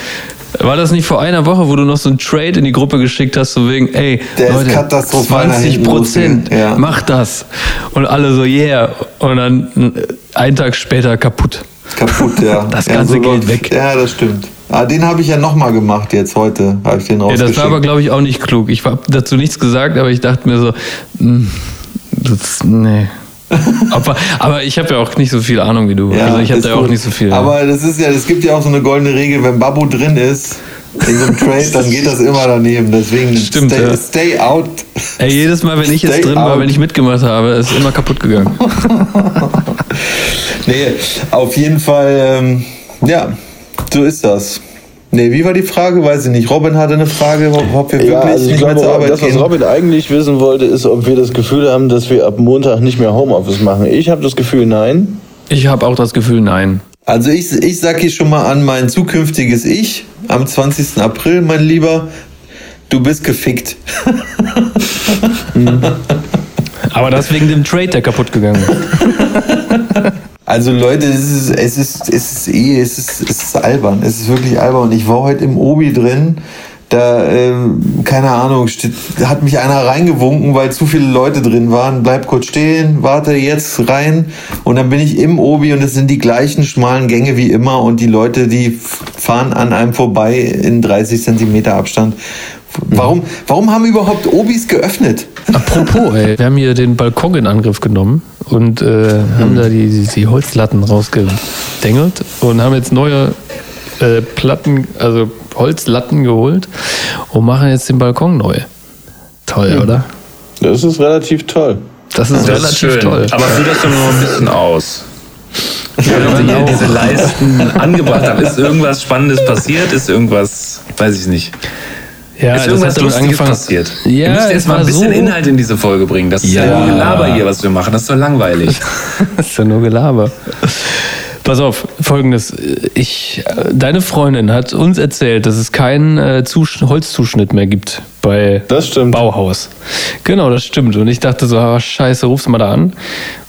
War das nicht vor einer Woche, wo du noch so einen Trade in die Gruppe geschickt hast, so wegen, ey, Der Leute, katastrophal nach 20 hinten Prozent, ja. mach das. Und alle so, yeah. Und dann äh, einen Tag später kaputt. Kaputt, ja. <laughs> Das ja, ganze Geld läuft's. weg. Ja, das stimmt. Ah, den habe ich ja nochmal gemacht jetzt heute. Habe ich den Ja, das war aber, glaube ich, auch nicht klug. Ich habe dazu nichts gesagt, aber ich dachte mir so, hm, das, nee. Aber, aber ich habe ja auch nicht so viel Ahnung wie du. also ich habe da auch gut. nicht so viel. Aber das ist ja, es gibt ja auch so eine goldene Regel, wenn Babu drin ist in so einem Trade, dann geht das immer daneben. Deswegen Stimmt, stay, ja. stay out. Ey, jedes Mal, wenn ich jetzt drin war, out. wenn ich mitgemacht habe, ist immer kaputt gegangen. <laughs> Nee, auf jeden Fall, ähm, ja, so ist das. Nee, wie war die Frage? Weiß ich nicht. Robin hatte eine Frage, ob wir Ja, wirklich also ich nicht mehr glaube, zur Arbeit das, was gehen. Robin eigentlich wissen wollte, ist, ob wir das Gefühl haben, dass wir ab Montag nicht mehr Homeoffice machen. Ich habe das Gefühl, nein. Ich habe auch das Gefühl, nein. Also ich, ich sag hier schon mal an mein zukünftiges Ich am 20. April, mein Lieber, du bist gefickt. <laughs> Aber das wegen dem Trade, der kaputt gegangen ist. <laughs> Also Leute, es ist, es ist, es ist eh, es ist, es ist albern. Es ist wirklich albern. Und ich war heute im Obi drin. Da, ähm, keine Ahnung, steht, hat mich einer reingewunken, weil zu viele Leute drin waren. Bleib kurz stehen, warte jetzt rein. Und dann bin ich im Obi und es sind die gleichen schmalen Gänge wie immer. Und die Leute, die fahren an einem vorbei in 30 Zentimeter Abstand. Warum, warum haben überhaupt Obis geöffnet? Apropos, ey, wir haben hier den Balkon in Angriff genommen und äh, haben da die, die, die Holzlatten rausgedengelt und haben jetzt neue äh, Platten, also Holzlatten geholt und machen jetzt den Balkon neu. Toll, oder? Das ist relativ toll. Das ist Das ist relativ schön. toll. Aber führt das doch noch ein bisschen aus. Wenn ihr diese Leisten angebracht habt, ist irgendwas Spannendes passiert? Ist irgendwas, weiß ich nicht. Ja, ist irgendwas Lustiges passiert? Ja, Ihr müsst es jetzt mal ein bisschen so, Inhalt in diese Folge bringen. Das ist ja, Ja. nur Gelaber hier, was wir machen. Das ist doch langweilig. <laughs> Das ist ja nur Gelaber. Pass auf, folgendes. Ich, deine Freundin hat uns erzählt, dass es keinen äh, Zusch Holzzuschnitt mehr gibt bei Das stimmt. Bauhaus. Genau, das stimmt. Und ich dachte so, ah, scheiße, rufst du mal da an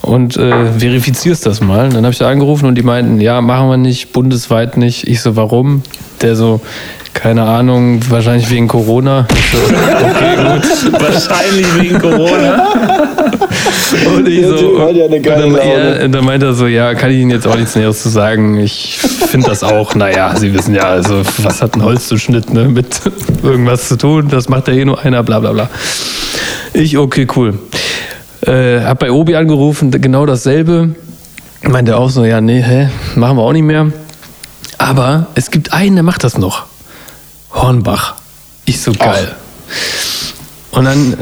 und äh, verifizierst das mal. Und dann habe ich da angerufen und die meinten, ja, machen wir nicht, bundesweit nicht. Ich so, warum? Der so, keine Ahnung, wahrscheinlich wegen Corona. So, okay, gut. <laughs> Wahrscheinlich wegen Corona. <laughs> Und ich so, geile und dann, und dann meinte er so, ja, kann ich Ihnen jetzt auch nichts Näheres zu sagen. Ich finde das auch, naja, Sie wissen ja, also was hat ein Holzzuschnitt ne, mit <laughs> irgendwas zu tun? Das macht ja eh nur einer, bla bla bla. Ich, okay, cool. Äh, hab bei Obi angerufen, genau dasselbe. Meinte auch so, ja, nee, hä, machen wir auch nicht mehr. Aber es gibt einen, der macht das noch. Hornbach. Ich so geil. Und dann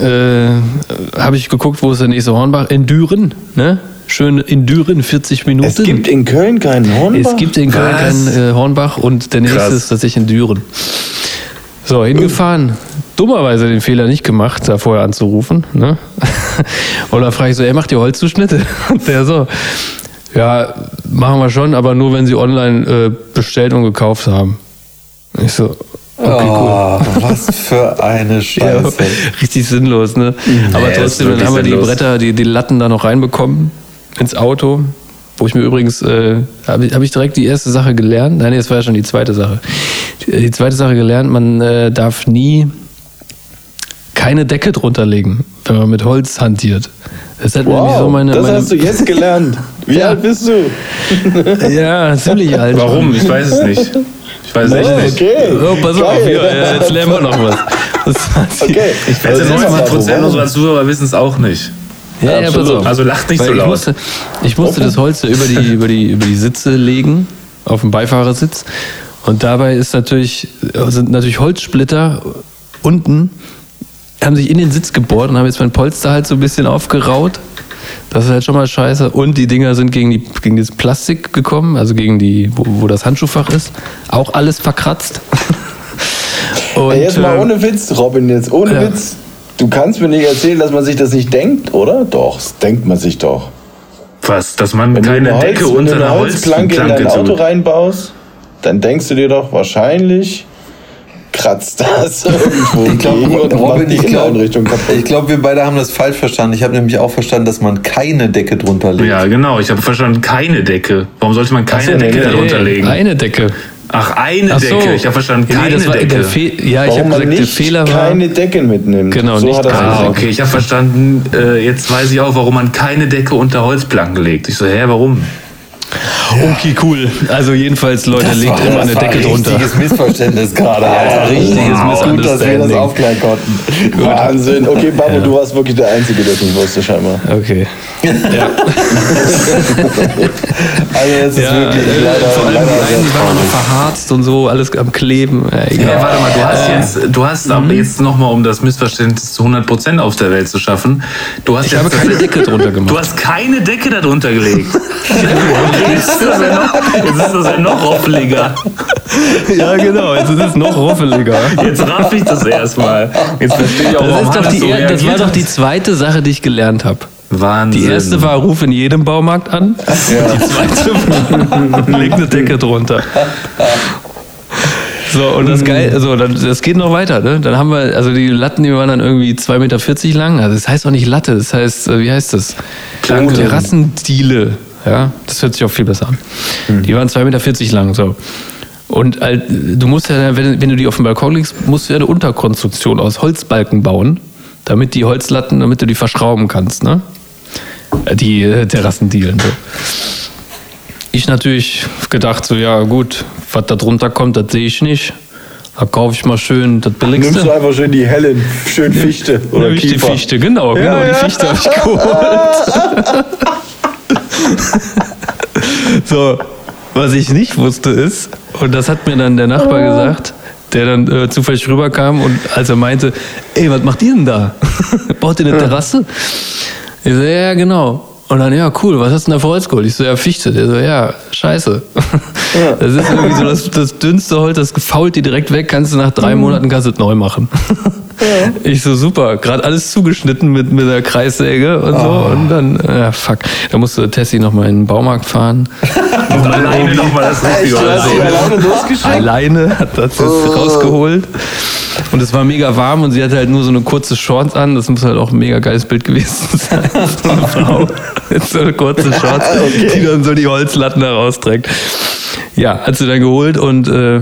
äh, habe ich geguckt, wo ist der nächste Hornbach? In Düren, ne? schön in Düren 40 Minuten. Es gibt in Köln keinen Hornbach. Es gibt in Köln Was? keinen äh, Hornbach und der nächste Krass. ist tatsächlich in Düren. So, hingefahren. Dummerweise den Fehler nicht gemacht, da vorher anzurufen. Ne? <laughs> Und dann frage ich so, ey, macht ihr Holzzuschnitte? <laughs> Und der so, ja, machen wir schon, aber nur, wenn sie online äh, bestellt und gekauft haben. Ich so, okay, cool. Oh, was für eine <laughs> Ja, Scheiße. richtig sinnlos, ne? Aber Nee, ist trotzdem, dann haben wir die sinnlos. Bretter, die, die Latten da noch reinbekommen ins Auto. Wo ich mir übrigens, äh, habe ich, hab ich direkt die erste Sache gelernt. Nein, nee, das war ja schon die zweite Sache. Die, die zweite Sache gelernt, man äh, darf nie keine Decke drunter legen, wenn man mit Holz hantiert. Das hat nämlich Wow, so meine. das meine hast du jetzt gelernt. <laughs> Wie Ja. alt bist du? <laughs> ja, ziemlich alt. Warum? Ich weiß es nicht. Ich weiß es echt Oh, nicht. okay. Oh, pass auf, hier, jetzt lernen wir noch was. Das war die- Okay. Ich wette, Also, 90 Prozent warum? unserer Zuhörer wissen es auch nicht. Ja, ja, pass auf. Also lacht nicht Weil so ich laut. Musste, ich musste das Holz über die, über, die, über die Sitze legen, auf dem Beifahrersitz. Und dabei ist natürlich, sind natürlich Holzsplitter unten, haben sich in den Sitz gebohrt und haben jetzt mein Polster halt so ein bisschen aufgeraut. Das ist halt schon mal scheiße. Und die Dinger sind gegen, die, gegen das Plastik gekommen, also gegen die, wo, wo das Handschuhfach ist. Auch alles verkratzt. Und, <laughs> Ey, jetzt mal ähm, ohne Witz, Robin, jetzt ohne ja. Witz. Du kannst mir nicht erzählen, dass man sich das nicht denkt, oder? Doch, das denkt man sich doch. Was? Dass man Wenn keine du eine, Decke Holz, wenn unter einer eine Holzplanke in dein Auto reinbaust, dann denkst du dir doch wahrscheinlich, kratzt das <laughs> irgendwo Ich glaube, gegen und Robin, macht die ich glaube, glaub, wir beide haben das falsch verstanden. Ich habe nämlich auch verstanden, dass man keine Decke drunter legt. Ja, genau. Ich habe verstanden, keine Decke. Warum sollte man keine so, nee, Decke nee, darunter nee, legen? Eine Decke. Ach, eine Ach so. Decke. Ich habe verstanden, nee, keine das war Decke. Der ja, ich Warum habe man gesagt, der nicht Fehler war. keine Decke mitnimmt. Genau, so nicht Ah, okay, ich habe verstanden, äh, jetzt weiß ich auch, warum man keine Decke unter Holzplanken legt. Ich so, hä, warum? Okay, cool. Also jedenfalls, Leute, Das legt war- immer das eine war Decke ein drunter. Richtiges Missverständnis <laughs> gerade. Alter. richtiges Gut, dass wir das aufklären konnten. <laughs> Wahnsinn. Okay, Babu, du warst wirklich der Einzige, der es nicht wusste, scheinbar. Okay. <laughs> <laughs> Also das ist Ja, wirklich äh, leider, vor allem leider die waren noch verharzt und so, alles am Kleben. Ja, egal. Ja, warte mal, du hast jetzt, du hast Mhm. aber jetzt nochmal, um das Missverständnis zu 100% auf der Welt zu schaffen, du hast Ich jetzt habe keine Decke drunter Du gemacht. hast keine Decke darunter gelegt. <laughs> jetzt, ist das ja noch, jetzt ist das ja noch roffeliger. Ja, genau. Jetzt ist es noch ruffeliger. Jetzt raff ich das erstmal. Jetzt verstehe ich auch, Das, ist doch die, so das war doch die zweite Sache, die ich gelernt habe. Wahnsinn. Die erste war, ruf in jedem Baumarkt an. Die zweite war, <laughs> leg eine Decke drunter. So, und das geil, dann, das geht noch weiter, ne? Dann haben wir, also die Latten, die waren dann irgendwie 2,40 Meter lang. Also das heißt auch nicht Latte, das heißt, äh, wie heißt das? Planke. Terrassendiele. Ja, das hört sich auch viel besser an. Die waren 2,40 Meter lang, so. Und halt, du musst ja, wenn, wenn du die auf dem Balkon legst, musst du ja eine Unterkonstruktion aus Holzbalken bauen, damit die Holzlatten, damit du die verschrauben kannst, ne? Die äh, Terrassendielen. So. Ich natürlich gedacht, so, ja gut, was da drunter kommt, das sehe ich nicht. Da kaufe ich mal schön das Nimmst du Billigste. einfach schön die hellen, schön Fichte oder die Kiefer. Fichte, genau, genau, ja. die Fichte habe ich <laughs> geholt. <laughs> so, was ich nicht wusste ist, und das hat mir dann der Nachbar gesagt, der dann äh, zufällig rüberkam und als er meinte, ey, was macht ihr denn da? <laughs> Baut ihr eine Terrasse? Ich so, ja, genau. Und dann, ja, cool, was hast du denn da für Holz geholt? Ich so, ja, Fichte. Der so, ja, scheiße. <laughs> Das ist irgendwie so das, das dünnste Holz, das fault dir direkt weg, kannst du nach drei Monaten kannst du es neu machen. <laughs> Ich so, super, gerade alles zugeschnitten mit, mit der Kreissäge und so. Und dann, ja, fuck. Da musste Tessie nochmal in den Baumarkt fahren. <laughs> Und alleine nochmal das Richtige. Also, alleine losgeschickt? Alleine hat das jetzt rausgeholt. Und es war mega warm und sie hatte halt nur so eine kurze Shorts an. Das muss halt auch ein mega geiles Bild gewesen <laughs> sein. So eine Frau mit so eine kurze Shorts, <laughs> die dann so die Holzlatten da rausträgt. Ja, hat sie dann geholt und äh,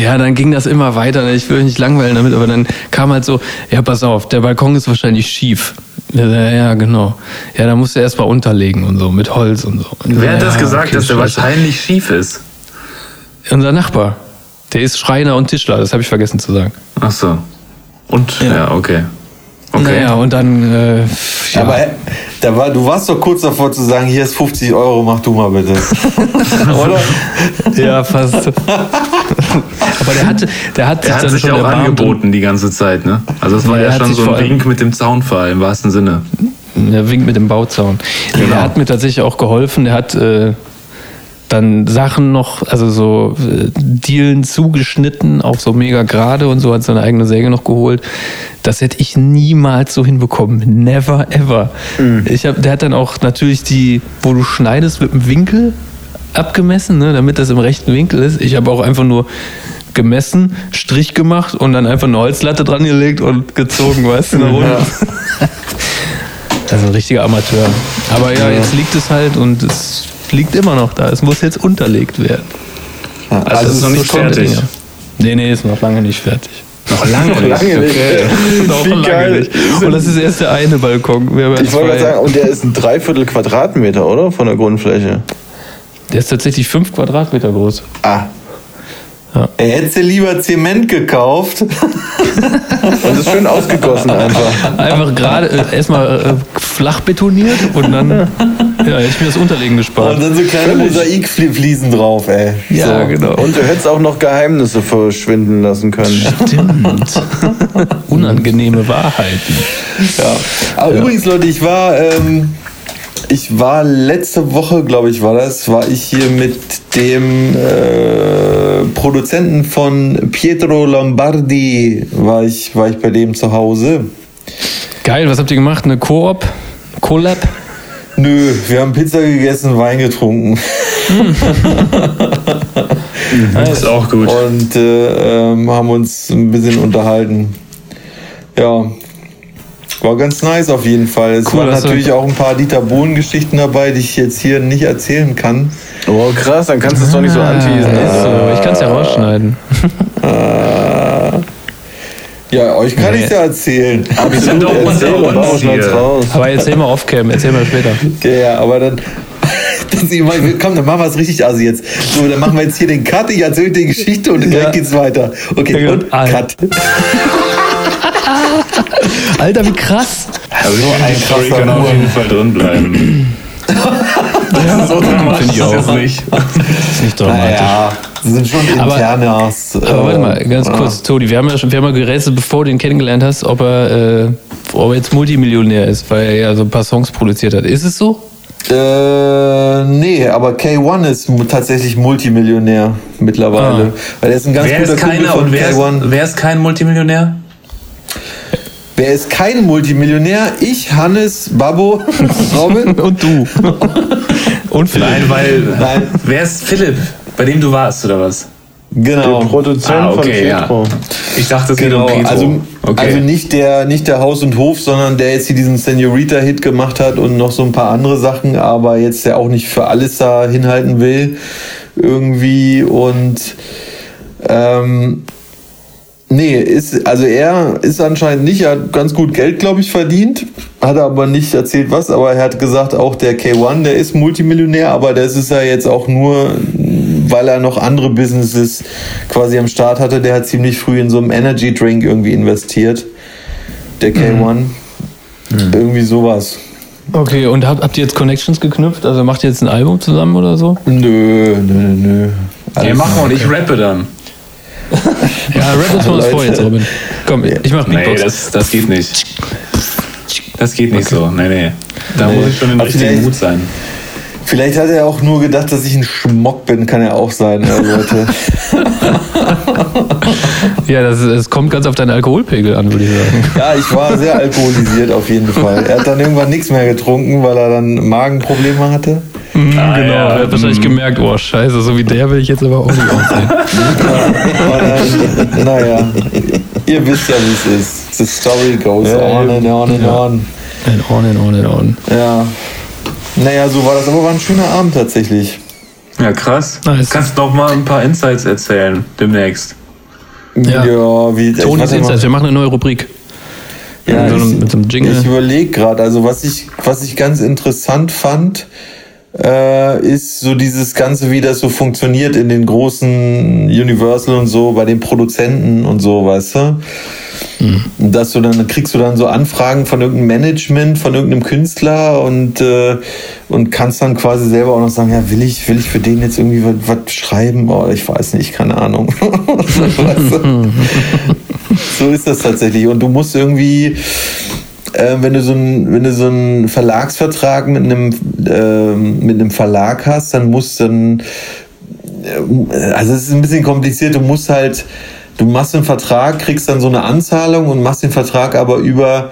ja, dann ging das immer weiter. Ich will mich nicht langweilen damit, aber dann kam halt so, ja, pass auf, der Balkon ist wahrscheinlich schief. Ja, ja, genau. Ja, da musst du erst mal unterlegen und so, mit Holz und so. Und wer hat ja, das gesagt, okay, dass der scheiße. wahrscheinlich schief ist? Unser Nachbar. Der ist Schreiner und Tischler, das habe ich vergessen zu sagen. Ach so. Und, ja, okay. Okay. Naja, und dann, äh, ja. Aber äh, da war, du warst doch kurz davor zu sagen, hier ist 50 Euro, mach du mal bitte. <laughs> Oder? ja, fast. <laughs> Aber der hatte, der hat sich Er hat sich ja auch angeboten die ganze Zeit, ne? Also das war Ja, schon sich so ein Wink mit dem Zaunfall im wahrsten Sinne. der winkt mit dem Bauzaun. Genau. Der hat mir tatsächlich auch geholfen. Der hat äh, dann Sachen noch, also so äh, Dielen zugeschnitten, auch so mega gerade und so, hat seine eigene Säge noch geholt. Das hätte ich niemals so hinbekommen. Never ever. Mhm. Ich hab, der hat dann auch natürlich die, wo du schneidest, mit dem Winkel abgemessen, ne, damit das im rechten Winkel ist. Ich habe auch einfach nur gemessen, Strich gemacht und dann einfach eine Holzlatte dran gelegt und gezogen, weißt du, eine Runde. Also ein richtiger Amateur. Aber ja, jetzt liegt es halt und es liegt immer noch da. Es muss jetzt unterlegt werden. Also, es ist noch nicht so fertig. Dinge. Nee, nee, ist noch lange nicht fertig. Noch lange nicht. Lange nicht. Okay. <laughs> Noch Wie lange geil. nicht. Und das ist erst der eine Balkon. Ja Ich wollte gerade sagen, und der ist ein Dreiviertel Quadratmeter, oder? Von der Grundfläche. Der ist tatsächlich fünf Quadratmeter groß. Ah. Er hätte lieber Zement gekauft. <laughs> Und ist schön ausgegossen einfach. Einfach gerade äh, erstmal äh, flach betoniert und dann ja, hätte ich mir das Unterlegen gespart. Und dann so kleine Mosaikfliesen drauf, ey. ja, so. genau. Und du hättest auch noch Geheimnisse verschwinden lassen können. Stimmt. <laughs> Unangenehme Wahrheiten. Ja. Aber übrigens, Leute, ich war, ähm, ich war letzte Woche, glaube ich, war das, war ich hier mit dem äh, Produzenten von Pietro Lombardi, war ich, war ich bei dem zu Hause. Geil, was habt ihr gemacht? Eine Koop? Collab? Nö, wir haben Pizza gegessen, Wein getrunken. <laughs> Ist auch gut. und äh, ähm, haben uns ein bisschen unterhalten. Ja, war ganz nice auf jeden Fall. Es Cool, waren dass du- natürlich auch ein paar Dieter Bohlen-Geschichten dabei, die ich jetzt hier nicht erzählen kann. Oh, krass, dann kannst du es doch nicht so anteasen. Ah, so. Ich kann es ja rausschneiden. Ja, euch kann Nee. ich ja erzählen. Absolut, doch unter erzähl, uns aber hier. raus. Aber erzähl mal off-cam, erzähl mal später. Ja, aber dann. <laughs> Komm, dann machen wir es richtig assi jetzt. So, dann machen wir jetzt hier den Cut, ich erzähle die Geschichte und gleich Ja. geht's weiter. Okay, Ja, genau. und Ah. Cut. <laughs> Alter, wie krass. Also ein die Story krasser kann auf jeden Fall drin bleiben. so dramatisch Finde ich ist auch. es nicht. ist nicht dramatisch. Naja, das sind schon Aber- internas. Aber warte mal, ganz äh, kurz, Todi, wir haben ja schon, wir haben ja gerätselt, bevor du ihn kennengelernt hast, ob er, äh, ob er jetzt Multimillionär ist, weil er ja so ein paar Songs produziert hat. Ist es so? Äh, nee, aber K1 ist tatsächlich Multimillionär mittlerweile. Ah. Weil er ist ein ganz Wer guter ist Kumpel keiner von und wer K1. ist, wer ist kein Multimillionär? Wer ist kein Multimillionär? Ich, Hannes, Babbo, <laughs> Robin. Und du. Und Philipp. Nein, weil. Nein. Wer ist Philipp? Bei dem du warst, oder was? Genau. Der Produzent Ah, von okay, ja. Pietro. Ich dachte, es geht Genau, um Petro. also, okay. also nicht der, nicht der Haus und Hof, sondern der jetzt hier diesen Senorita-Hit gemacht hat und noch so ein paar andere Sachen, aber jetzt der auch nicht für alles da hinhalten will irgendwie und ähm, nee, ist, also er ist anscheinend nicht, er hat ganz gut Geld, glaube ich, verdient, hat aber nicht erzählt was, aber er hat gesagt, auch der K1, der ist Multimillionär, aber das ist er jetzt auch nur, weil er noch andere Businesses quasi am Start hatte, der hat ziemlich früh in so einem Energy Drink irgendwie investiert, der K1. Irgendwie sowas. Okay, und habt, habt ihr jetzt Connections geknüpft? Also macht ihr jetzt ein Album zusammen oder so? Nö, nö, nö, nö. ja, Alles- mach mal und ich rappe dann. <laughs> Ja, rap uns mal was vor jetzt, Robin. Komm, ich mach Nee, Beatbox. das, das geht nicht. Das geht nicht so. Nee, nee. Da Nee. muss ich schon im richtigen vielleicht- Mut sein. Vielleicht hat er auch nur gedacht, dass ich ein Schmock bin, kann ja auch sein, ne, Leute. <laughs> ja, das, es kommt ganz auf deinen Alkoholpegel an, würde ich sagen. <laughs> Ja, ich war sehr alkoholisiert auf jeden Fall. Er hat dann irgendwann nichts mehr getrunken, weil er dann Magenprobleme hatte. Mhm, Ah, genau, ja, er hat wahrscheinlich mhm. gemerkt, oh scheiße, so wie der will ich jetzt aber auch nicht aussehen. <laughs> Naja, ihr wisst ja, wie es ist. The story goes Ja, on and on and Ja. on. And on and on and on. Ja. Naja, so war das. Aber war ein schöner Abend tatsächlich. Ja, krass. Nice. Kannst noch mal ein paar Insights erzählen demnächst. Ja. wie. Tonis warte mal. Insights, wir machen eine neue Rubrik. Ja, mit, so einem, ich. Ich überlege gerade, also was ich, was ich ganz interessant fand, äh, ist so dieses Ganze, wie das so funktioniert in den großen Universal und so, bei den Produzenten und so, weißt du? Dass du dann kriegst du dann so Anfragen von irgendeinem Management, von irgendeinem Künstler und, äh, und kannst dann quasi selber auch noch sagen, ja, will ich, will ich für den jetzt irgendwie was, was schreiben? Oh, ich weiß nicht, keine Ahnung. <laughs> Weißt du? <laughs> so ist das tatsächlich. Und du musst irgendwie, äh, wenn du so einen, wenn du so einen Verlagsvertrag mit einem, äh, mit einem Verlag hast, dann musst dann, äh, also es ist ein bisschen kompliziert, du musst halt, du machst einen Vertrag, kriegst dann so eine Anzahlung und machst den Vertrag aber über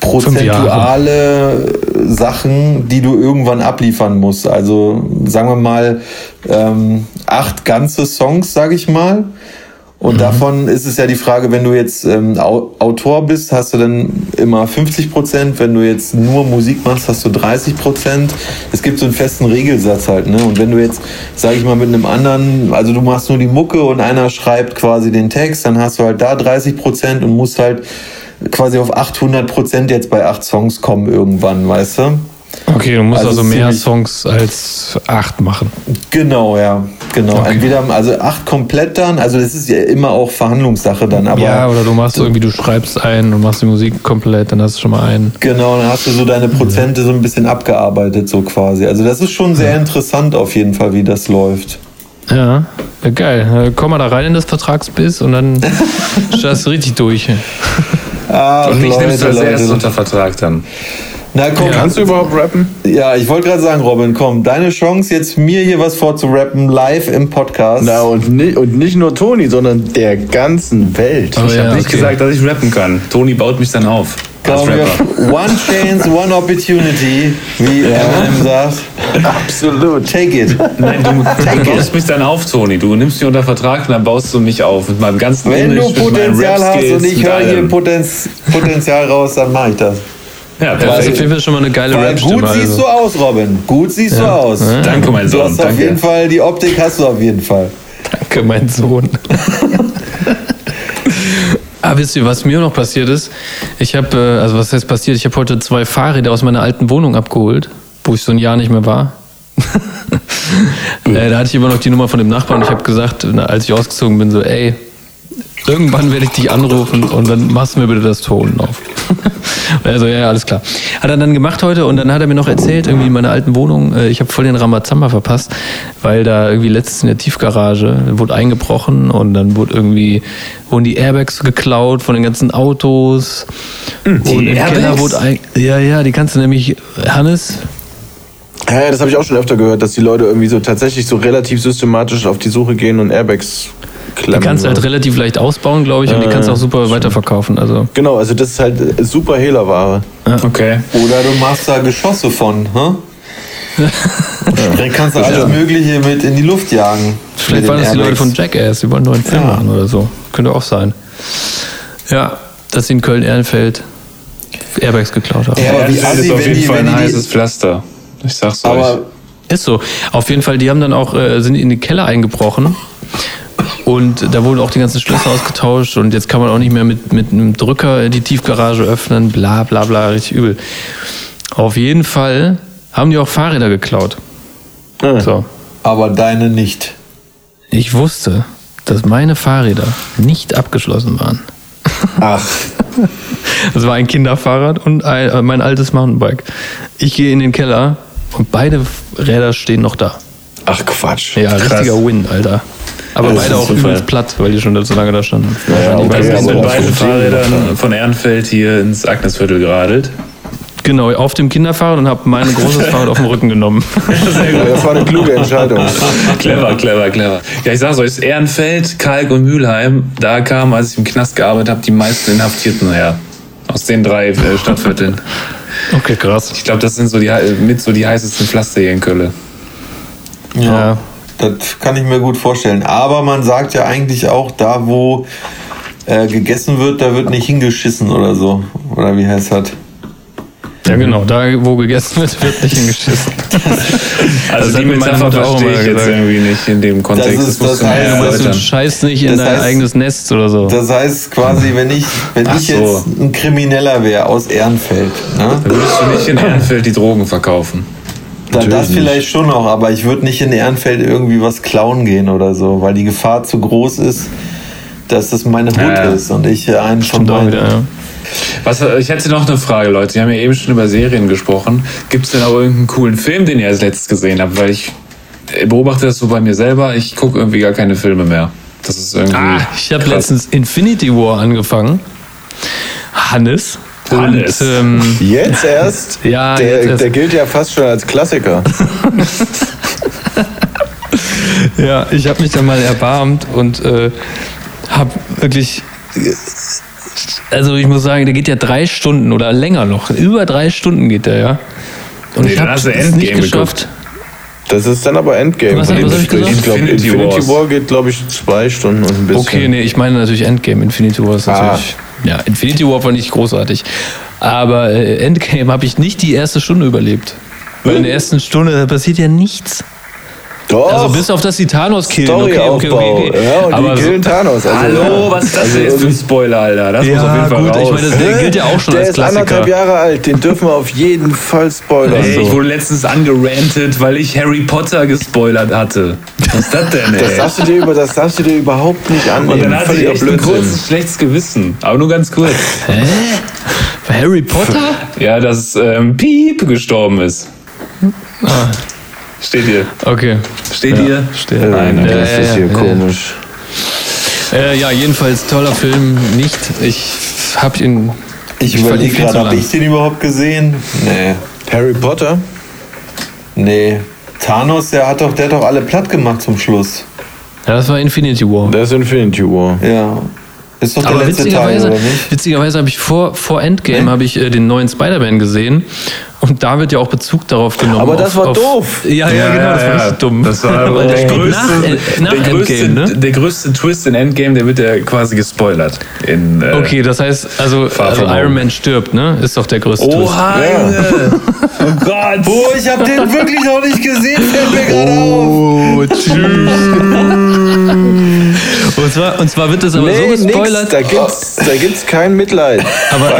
prozentuale Sachen, die du irgendwann abliefern musst. Also sagen wir mal ähm, acht ganze Songs, sage ich mal. Und mhm. davon ist es ja die Frage, wenn du jetzt ähm, Autor bist, hast du dann immer 50 Prozent. Wenn du jetzt nur Musik machst, hast du 30 Prozent. Es gibt so einen festen Regelsatz halt. Ne? Und wenn du jetzt, sage ich mal, mit einem anderen, also du machst nur die Mucke und einer schreibt quasi den Text, dann hast du halt da 30 Prozent und musst halt quasi auf 800 Prozent jetzt bei acht Songs kommen irgendwann, weißt du? Okay, du musst also, also mehr Songs als acht machen. Genau, ja, genau. Okay. Entweder also acht komplett dann, also das ist ja immer auch Verhandlungssache dann, aber ja, oder du machst irgendwie, du schreibst einen und machst die Musik komplett, dann hast du schon mal einen. Genau, dann hast du so deine Prozente so ein bisschen abgearbeitet so quasi. Also das ist schon sehr interessant auf jeden Fall, wie das läuft. Ja, geil. Komm mal da rein in das Vertragsbiss und dann <laughs> startest du richtig durch. Ach, und mich nimmst du als erstes unter Vertrag dann. Na komm, ja, kannst du überhaupt rappen? Ja, ich wollte gerade sagen, Robin, komm, deine Chance jetzt mir hier was vorzurappen live im Podcast. Na und nicht, und nicht nur Toni, sondern der ganzen Welt. Oh, ich ja, habe nicht okay. gesagt, dass ich rappen kann. Toni baut mich dann auf. Komm, one chance, one opportunity, wie ja. Eminem sagt. Absolut. Take it. Nein, du, du baust mich dann auf, Toni. Du nimmst mich unter Vertrag und dann baust du mich auf mit meinem ganzen Wenn Image, du Potenzial hast und ich höre hier Potenz, Potenzial raus, dann mach ich das. Ja, das ist auf jeden Fall schon mal eine geile rap Gut siehst also. du aus, Robin. Gut siehst ja. du aus. Ja. Danke, mein Sohn. Du hast Danke. auf jeden Fall, die Optik hast du auf jeden Fall. Danke, mein Sohn. <laughs> Ah, wisst ihr, was mir noch passiert ist? Ich habe, äh, also was heißt passiert? Ich habe heute zwei Fahrräder aus meiner alten Wohnung abgeholt, wo ich so ein Jahr nicht mehr war. <laughs> äh, da hatte ich immer noch die Nummer von dem Nachbarn und ich habe gesagt, als ich ausgezogen bin, so, ey, irgendwann werde ich dich anrufen und dann machst du mir bitte das Ton auf. <laughs> also ja, alles klar. Hat er dann gemacht heute und dann hat er mir noch erzählt, irgendwie in meiner alten Wohnung, äh, ich habe voll den Ramazamba verpasst, weil da irgendwie letztens in der Tiefgarage wurde eingebrochen und dann wurde irgendwie wurden die Airbags geklaut von den ganzen Autos. Hm, die und im Airbags? Keller wurde ein, ja, ja, die kannst du nämlich Hannes ja, das habe ich auch schon öfter gehört, dass die Leute irgendwie so tatsächlich so relativ systematisch auf die Suche gehen und Airbags Klemmen die kannst du halt relativ leicht ausbauen, glaube ich, und die kannst du auch super weiterverkaufen. Also. Genau, also das ist halt super Hehlerware. Ja. Okay. Oder du machst da Geschosse von, hm? Dann kannst du alles ja. Mögliche mit in die Luft jagen. Vielleicht waren das die Leute von Jackass, die wollen nur einen Film ja. machen oder so. Könnte auch sein. Ja, dass sie in Köln-Ehrenfeld Airbags geklaut haben. Ja, aber wie ist auf jeden die, Fall ein heißes Pflaster. Ich sag's aber euch. Ist so. Auf jeden Fall, die haben dann auch, äh, sind in den Keller eingebrochen und da wurden auch die ganzen Schlösser ausgetauscht und jetzt kann man auch nicht mehr mit, mit einem Drücker die Tiefgarage öffnen, bla bla bla, richtig übel. Auf jeden Fall haben die auch Fahrräder geklaut. Mhm. So. Aber deine nicht. Ich wusste, dass meine Fahrräder nicht abgeschlossen waren. Ach. <laughs> Das war ein Kinderfahrrad und ein, äh, mein altes Mountainbike. Ich gehe in den Keller und beide Räder stehen noch da. Ach Quatsch. Ja, Krass. richtiger Win, Alter. Aber das beide auch übelst platt, weil die schon so lange da standen. Ja, ja, okay, also sind beide Fahrrädern von Ehrenfeld hier ins Agnesviertel geradelt. Genau, auf dem Kinderfahrrad und habe mein großes Fahrrad auf den Rücken genommen. <laughs> Ja, das war eine kluge Entscheidung. clever, clever, clever. Ja, ich sag's euch, Ehrenfeld, Kalk und Mülheim, da kamen, als ich im Knast gearbeitet habe, die meisten Inhaftierten her. Aus den drei äh, Stadtvierteln. Okay, krass. Ich glaube, das sind so die, mit so die heißesten Pflaster hier in Köln. Ja. ja. Das kann ich mir gut vorstellen. Aber man sagt ja eigentlich auch, da wo äh, gegessen wird, da wird nicht hingeschissen oder so. Oder wie heißt das? Ja, genau, da wo gegessen wird, wird nicht hingeschissen. <laughs> also das die Metapher verstehe ich jetzt irgendwie nicht in dem Kontext. Das, ist, das, das heißt, du scheißt nicht in dein heißt, eigenes Nest oder so. Das heißt quasi, wenn ich, wenn ich so. jetzt ein Krimineller wäre aus Ehrenfeld, ne? dann würdest du nicht in Ehrenfeld die Drogen verkaufen. Da, das vielleicht schon noch, aber ich würde nicht in Ehrenfeld irgendwie was klauen gehen oder so, weil die Gefahr zu groß ist, dass das meine Hut ja, ja. ist und ich einen von beiden. Ja. Was, ich hätte noch eine Frage, Leute. Wir haben ja eben schon über Serien gesprochen. Gibt es denn auch irgendeinen coolen Film, den ihr als letztes gesehen habt? Weil ich beobachte das so bei mir selber. Ich gucke irgendwie gar keine Filme mehr. Das ist irgendwie. Ah, ich habe letztens Infinity War angefangen. Hannes. Alles. ähm, Jetzt erst? <laughs> Ja, der, jetzt erst. der gilt ja fast schon als Klassiker. <laughs> Ja, ich habe mich da mal erbarmt und äh, habe wirklich. Also ich muss sagen, der geht ja drei Stunden oder länger noch. Über drei Stunden geht der, ja. Und Nee, ich habe hast du es nicht geschafft. Das ist dann aber Endgame. Was- was ich ich glaube, Infinity Infinity, Wars. War geht, glaube ich, zwei Stunden und ein bisschen. Okay, nee, ich meine natürlich Endgame. Infinity War ist Ah. natürlich. Ja, Infinity War war nicht großartig. Aber äh, Endgame <laughs> habe ich nicht die erste Stunde überlebt. Weil in der ersten Stunde passiert ja nichts. Doch. Also bis auf das die Thanos killen. Okay, okay, okay, okay. Ja, und Aber die killen Thanos. Also, Hallo, ja. was ist das Also denn jetzt für ein irgendwie- Spoiler, Alter? Das muss auf jeden Ja, Fall gut, raus. ich meine, das der gilt ja auch schon der als ist Klassiker. anderthalb Jahre alt, den dürfen wir auf jeden Fall spoilern. Ey, So. ich wurde letztens angerantet, weil ich Harry Potter gespoilert hatte. Was ist das denn, ey? Das darfst, du dir über, das darfst du dir überhaupt nicht und annehmen. dann hatte ich echt ein Blödsinn. kurzes schlechtes Gewissen. Aber nur ganz kurz. Bei Harry Potter? Ja, dass ähm, Piep gestorben ist. Steht hier. Okay. Steht hier? Steht. Nein, Das okay. ist ja, hier ja, komisch. Äh, ja, jedenfalls toller Film. Nicht. Ich hab ihn. Ich, überlege gerade, habe ich den überhaupt gesehen? Nee. Harry Potter? Nee. Thanos, der hat doch, der hat doch alle platt gemacht zum Schluss. Ja, das war Infinity War. Das ist Infinity War. Ja. Ist doch der Aber letzte Teil, witzigerweise, oder nicht? witzigerweise habe ich vor, vor Endgame habe ich äh, den neuen Spider-Man gesehen und da wird ja auch Bezug darauf genommen. Aber das auf, war auf, doof. Ja, ja, genau, das war richtig dumm. Das war Aber der, größte, nach, nach der, größte, Endgame, ne? der größte Twist in Endgame, der wird ja quasi gespoilert. In, äh, Okay, das heißt, also, also. Iron Man stirbt, ne? Ist doch der größte Twist. Oha, Ja. Junge. Oh Gott. Oh, ich habe den wirklich noch nicht gesehen, fällt mir gerade auf. Oh, tschüss. <laughs> und, zwar, und zwar wird das aber so nix, gespoilert. da gibt's, da gibt's kein Mitleid. <laughs> Aber,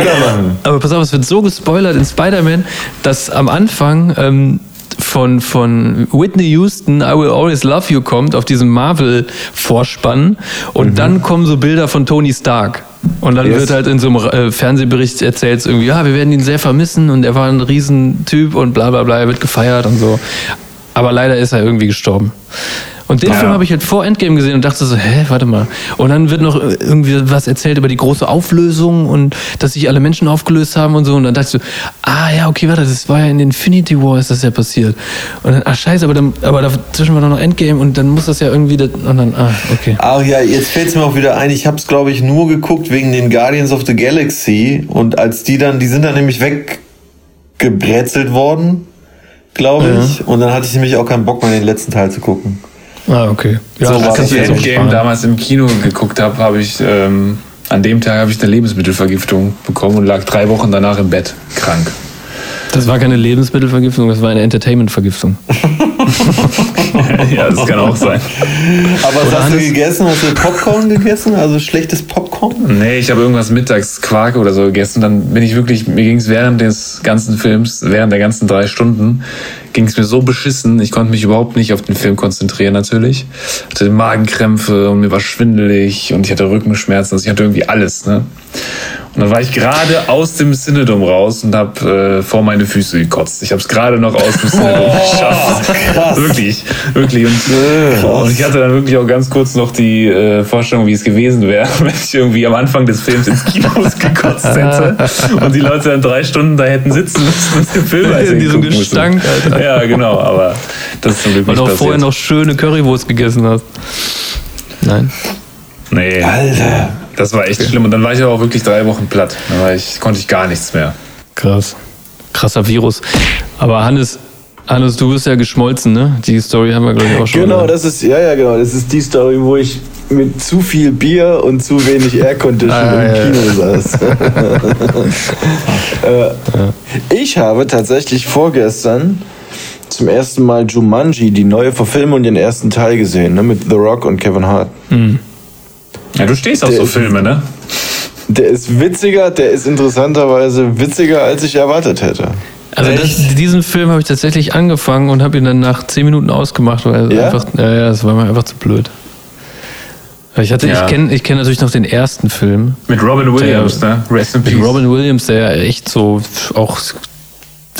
aber pass auf, es wird so gespoilert in Spider-Man, dass am Anfang ähm, von, von Whitney Houston I Will Always Love You kommt auf diesem Marvel-Vorspann und dann kommen so Bilder von Tony Stark. Und dann Yes. wird halt in so einem äh, Fernsehbericht erzählt, so irgendwie, ja, wir werden ihn sehr vermissen und er war ein Riesentyp und bla bla bla, er wird gefeiert und so. Aber leider ist er irgendwie gestorben. Und den Ja. Film habe ich halt vor Endgame gesehen und dachte so, hä, warte mal. Und dann wird noch irgendwie was erzählt über die große Auflösung und dass sich alle Menschen aufgelöst haben und so. Und dann dachte ich so, ah ja, okay, warte, das war ja in Infinity War ist das ja passiert. Und dann, ah scheiße, aber, dann, aber dazwischen war doch noch Endgame und dann muss das ja irgendwie, das, und dann, ah, okay. Ach ja, jetzt fällt es mir auch wieder ein. Ich habe es, glaube ich, nur geguckt wegen den Guardians of the Galaxy. Und als die dann, die sind dann nämlich weggebrezelt worden, glaube ich. Und dann hatte ich nämlich auch keinen Bock mehr, den letzten Teil zu gucken. Ah, okay. Ja, So Als ich Endgame damals im Kino geguckt habe, habe ich ähm, an dem Tag habe ich eine Lebensmittelvergiftung bekommen und lag drei Wochen danach im Bett krank. Das war keine Lebensmittelvergiftung, das war eine Entertainmentvergiftung. <laughs> ja, das kann auch sein. Aber was hast du gegessen? Hast du Popcorn gegessen? Also schlechtes Popcorn? Nee, ich habe irgendwas mittags Quark oder so gegessen. Dann bin ich wirklich, mir ging es während des ganzen Films, während der ganzen drei Stunden, ging es mir so beschissen. Ich konnte mich überhaupt nicht auf den Film konzentrieren natürlich. Hatte Magenkrämpfe und mir war schwindelig und ich hatte Rückenschmerzen. Also ich hatte irgendwie alles. Ne? Und dann war ich gerade aus dem Synodom raus und habe äh, vor meine Füße gekotzt. Ich habe es gerade noch aus dem Synodom geschafft. Wirklich, wirklich. Und, und ich hatte dann wirklich auch ganz kurz noch die äh, Vorstellung, wie es gewesen wäre, <laughs> wenn ich irgendwie am Anfang des Films ins Kino <laughs> gekotzt hätte und die Leute dann drei Stunden da hätten sitzen müssen und den Film <laughs> In diesem müssen. Gestank, Alter. Ja, genau, aber das ist zum Glück Weil du auch vorher noch schöne Currywurst gegessen hast. Nein. Nee, Alter. Das war echt schlimm. Und dann war ich aber auch wirklich drei Wochen platt. Dann war ich, konnte ich gar nichts mehr. Krass. Krasser Virus. Aber Hannes, Hannes, du bist ja geschmolzen, ne? Die Story haben wir, glaube ich, auch schon. Genau, das ist, ja, ja, genau. Das ist die Story, wo ich mit zu viel Bier und zu wenig Air Condition <laughs> Ah, im ja, Kino saß. <laughs> äh, ich habe tatsächlich vorgestern zum ersten Mal Jumanji, die neue Verfilmung, den ersten Teil gesehen, ne, mit The Rock und Kevin Hart. Ja, du stehst auf so Filme, ne? Der ist witziger, der ist interessanterweise witziger, als ich erwartet hätte. Also das, diesen Film habe ich tatsächlich angefangen und habe ihn dann nach zehn Minuten ausgemacht, weil es Ja? einfach, ja, ja, das war mir einfach zu blöd. Ich hatte, Ja. ich kenne, ich kenne natürlich noch den ersten Film Mit Robin Williams, Der- ne? Rest in mit Peace. Robin Williams, der ja echt so auch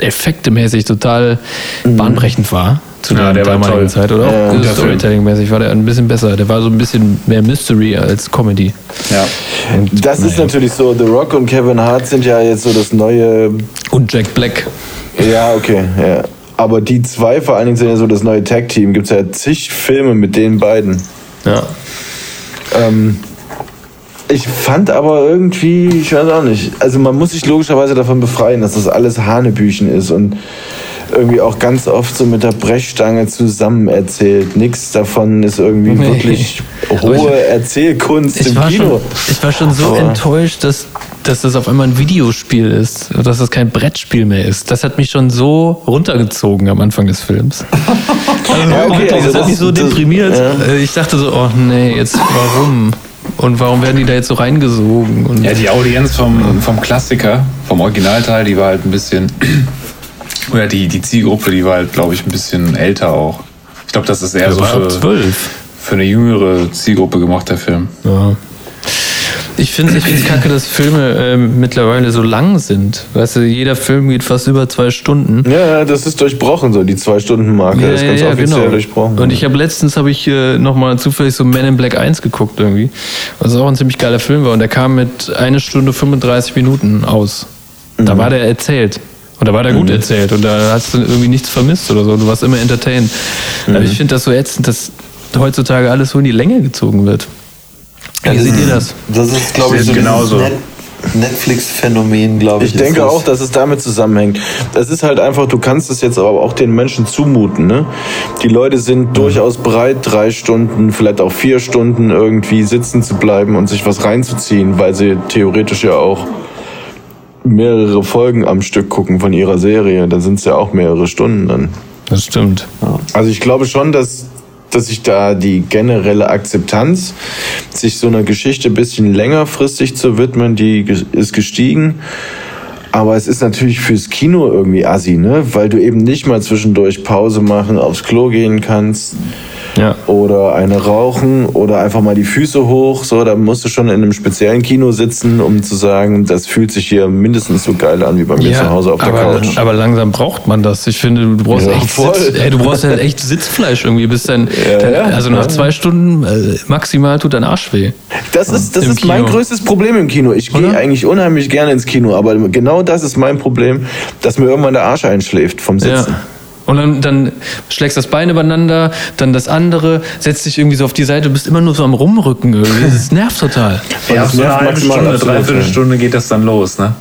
effektemäßig total bahnbrechend war. Zu Ja, der, der war damaligen toll. Zeit. Oder auch Ja, äh. Storytelling-mäßig war der ein bisschen besser. Der war so ein bisschen mehr Mystery als Comedy. Ja. Das ist natürlich so, The Rock und Kevin Hart sind ja jetzt so das neue. Und Jack Black. Ja, okay, ja. Aber die zwei vor allen Dingen sind ja so das neue Tag-Team. Gibt es ja zig Filme mit den beiden. Ja. Ähm, ich fand aber irgendwie, ich weiß auch nicht, also man muss sich logischerweise davon befreien, dass das alles Hanebüchen ist und irgendwie auch ganz oft so mit der Brechstange zusammen erzählt. Nichts davon ist irgendwie Nee. wirklich <laughs> hohe ich- Erzählkunst Ich im war, Kino. schon, ich war schon so Aber- enttäuscht, dass, dass das auf einmal ein Videospiel ist, dass das kein Brettspiel mehr ist. Das hat mich schon so runtergezogen am Anfang des Films. <laughs> Also, Ja, okay, wirklich, also das hat das- mich so das- deprimiert. ja. Äh, Ich dachte so, oh nee, jetzt warum? Und warum werden die da jetzt so reingesogen? Und Ja, die Audienz vom, vom Klassiker, vom Originalteil, die war halt ein bisschen. <clears throat> Oder die, die Zielgruppe, die war halt, glaube ich, ein bisschen älter auch. Ich glaube, das ist eher der so für, für eine jüngere Zielgruppe gemacht, der Film. Ja. Ich finde es ich kacke, dass Filme ähm, mittlerweile so lang sind. Weißt du, jeder Film geht fast über zwei Stunden. Ja, das ist durchbrochen, so die Zwei-Stunden-Marke. das ist ganz offiziell durchbrochen. Und ich habe letztens habe ich äh, nochmal zufällig so Men in Black 1 geguckt irgendwie. Was auch ein ziemlich geiler Film war. Und der kam mit eine Stunde 35 Minuten aus. Mhm. Da war der erzählt. Und da war der gut erzählt. Und da hast du irgendwie nichts vermisst oder so. Du warst immer entertained. Mhm. Aber ich finde das so ätzend, dass heutzutage alles so in die Länge gezogen wird. Wie seht ihr das? Das ist, glaube ich, so Genauso. Net Netflix-Phänomen, glaube ich. Ich denke auch, dass es damit zusammenhängt. Das ist halt einfach, du kannst es jetzt aber auch den Menschen zumuten. Ne? Die Leute sind durchaus bereit, drei Stunden, vielleicht auch vier Stunden irgendwie sitzen zu bleiben und sich was reinzuziehen, weil sie theoretisch ja auch mehrere Folgen am Stück gucken von ihrer Serie. Da sind es ja auch mehrere Stunden dann. Das stimmt. Also ich glaube schon, dass, dass sich da die generelle Akzeptanz, sich so einer Geschichte ein bisschen längerfristig zu widmen, die ist gestiegen. Aber es ist natürlich fürs Kino irgendwie assi, ne? Weil du eben nicht mal zwischendurch Pause machen, aufs Klo gehen kannst Ja. oder eine rauchen oder einfach mal die Füße hoch. So, da musst du schon in einem speziellen Kino sitzen, um zu sagen, das fühlt sich hier mindestens so geil an wie bei mir zu Hause auf der aber, Couch. aber langsam braucht man das. Ich finde, du brauchst Ja, echt. Sitz, ey, du brauchst halt echt Sitzfleisch irgendwie, bis dann, dann ja, also nach ja. zwei Stunden äh, maximal tut dein Arsch weh. Das ist, das Im ist mein größtes Problem im Kino. Ich gehe eigentlich unheimlich gerne ins Kino, aber genau das ist mein Problem, dass mir irgendwann der Arsch einschläft vom Sitzen. Ja. Und dann, dann schlägst das Bein übereinander, dann das andere, setzt dich irgendwie so auf die Seite, du bist immer nur so am Rumrücken irgendwie. Das <laughs> nervt total. Ja, das so eine nervt halbe maximal Stunde, absolut. dreiviertel Stunde geht das dann los, ne?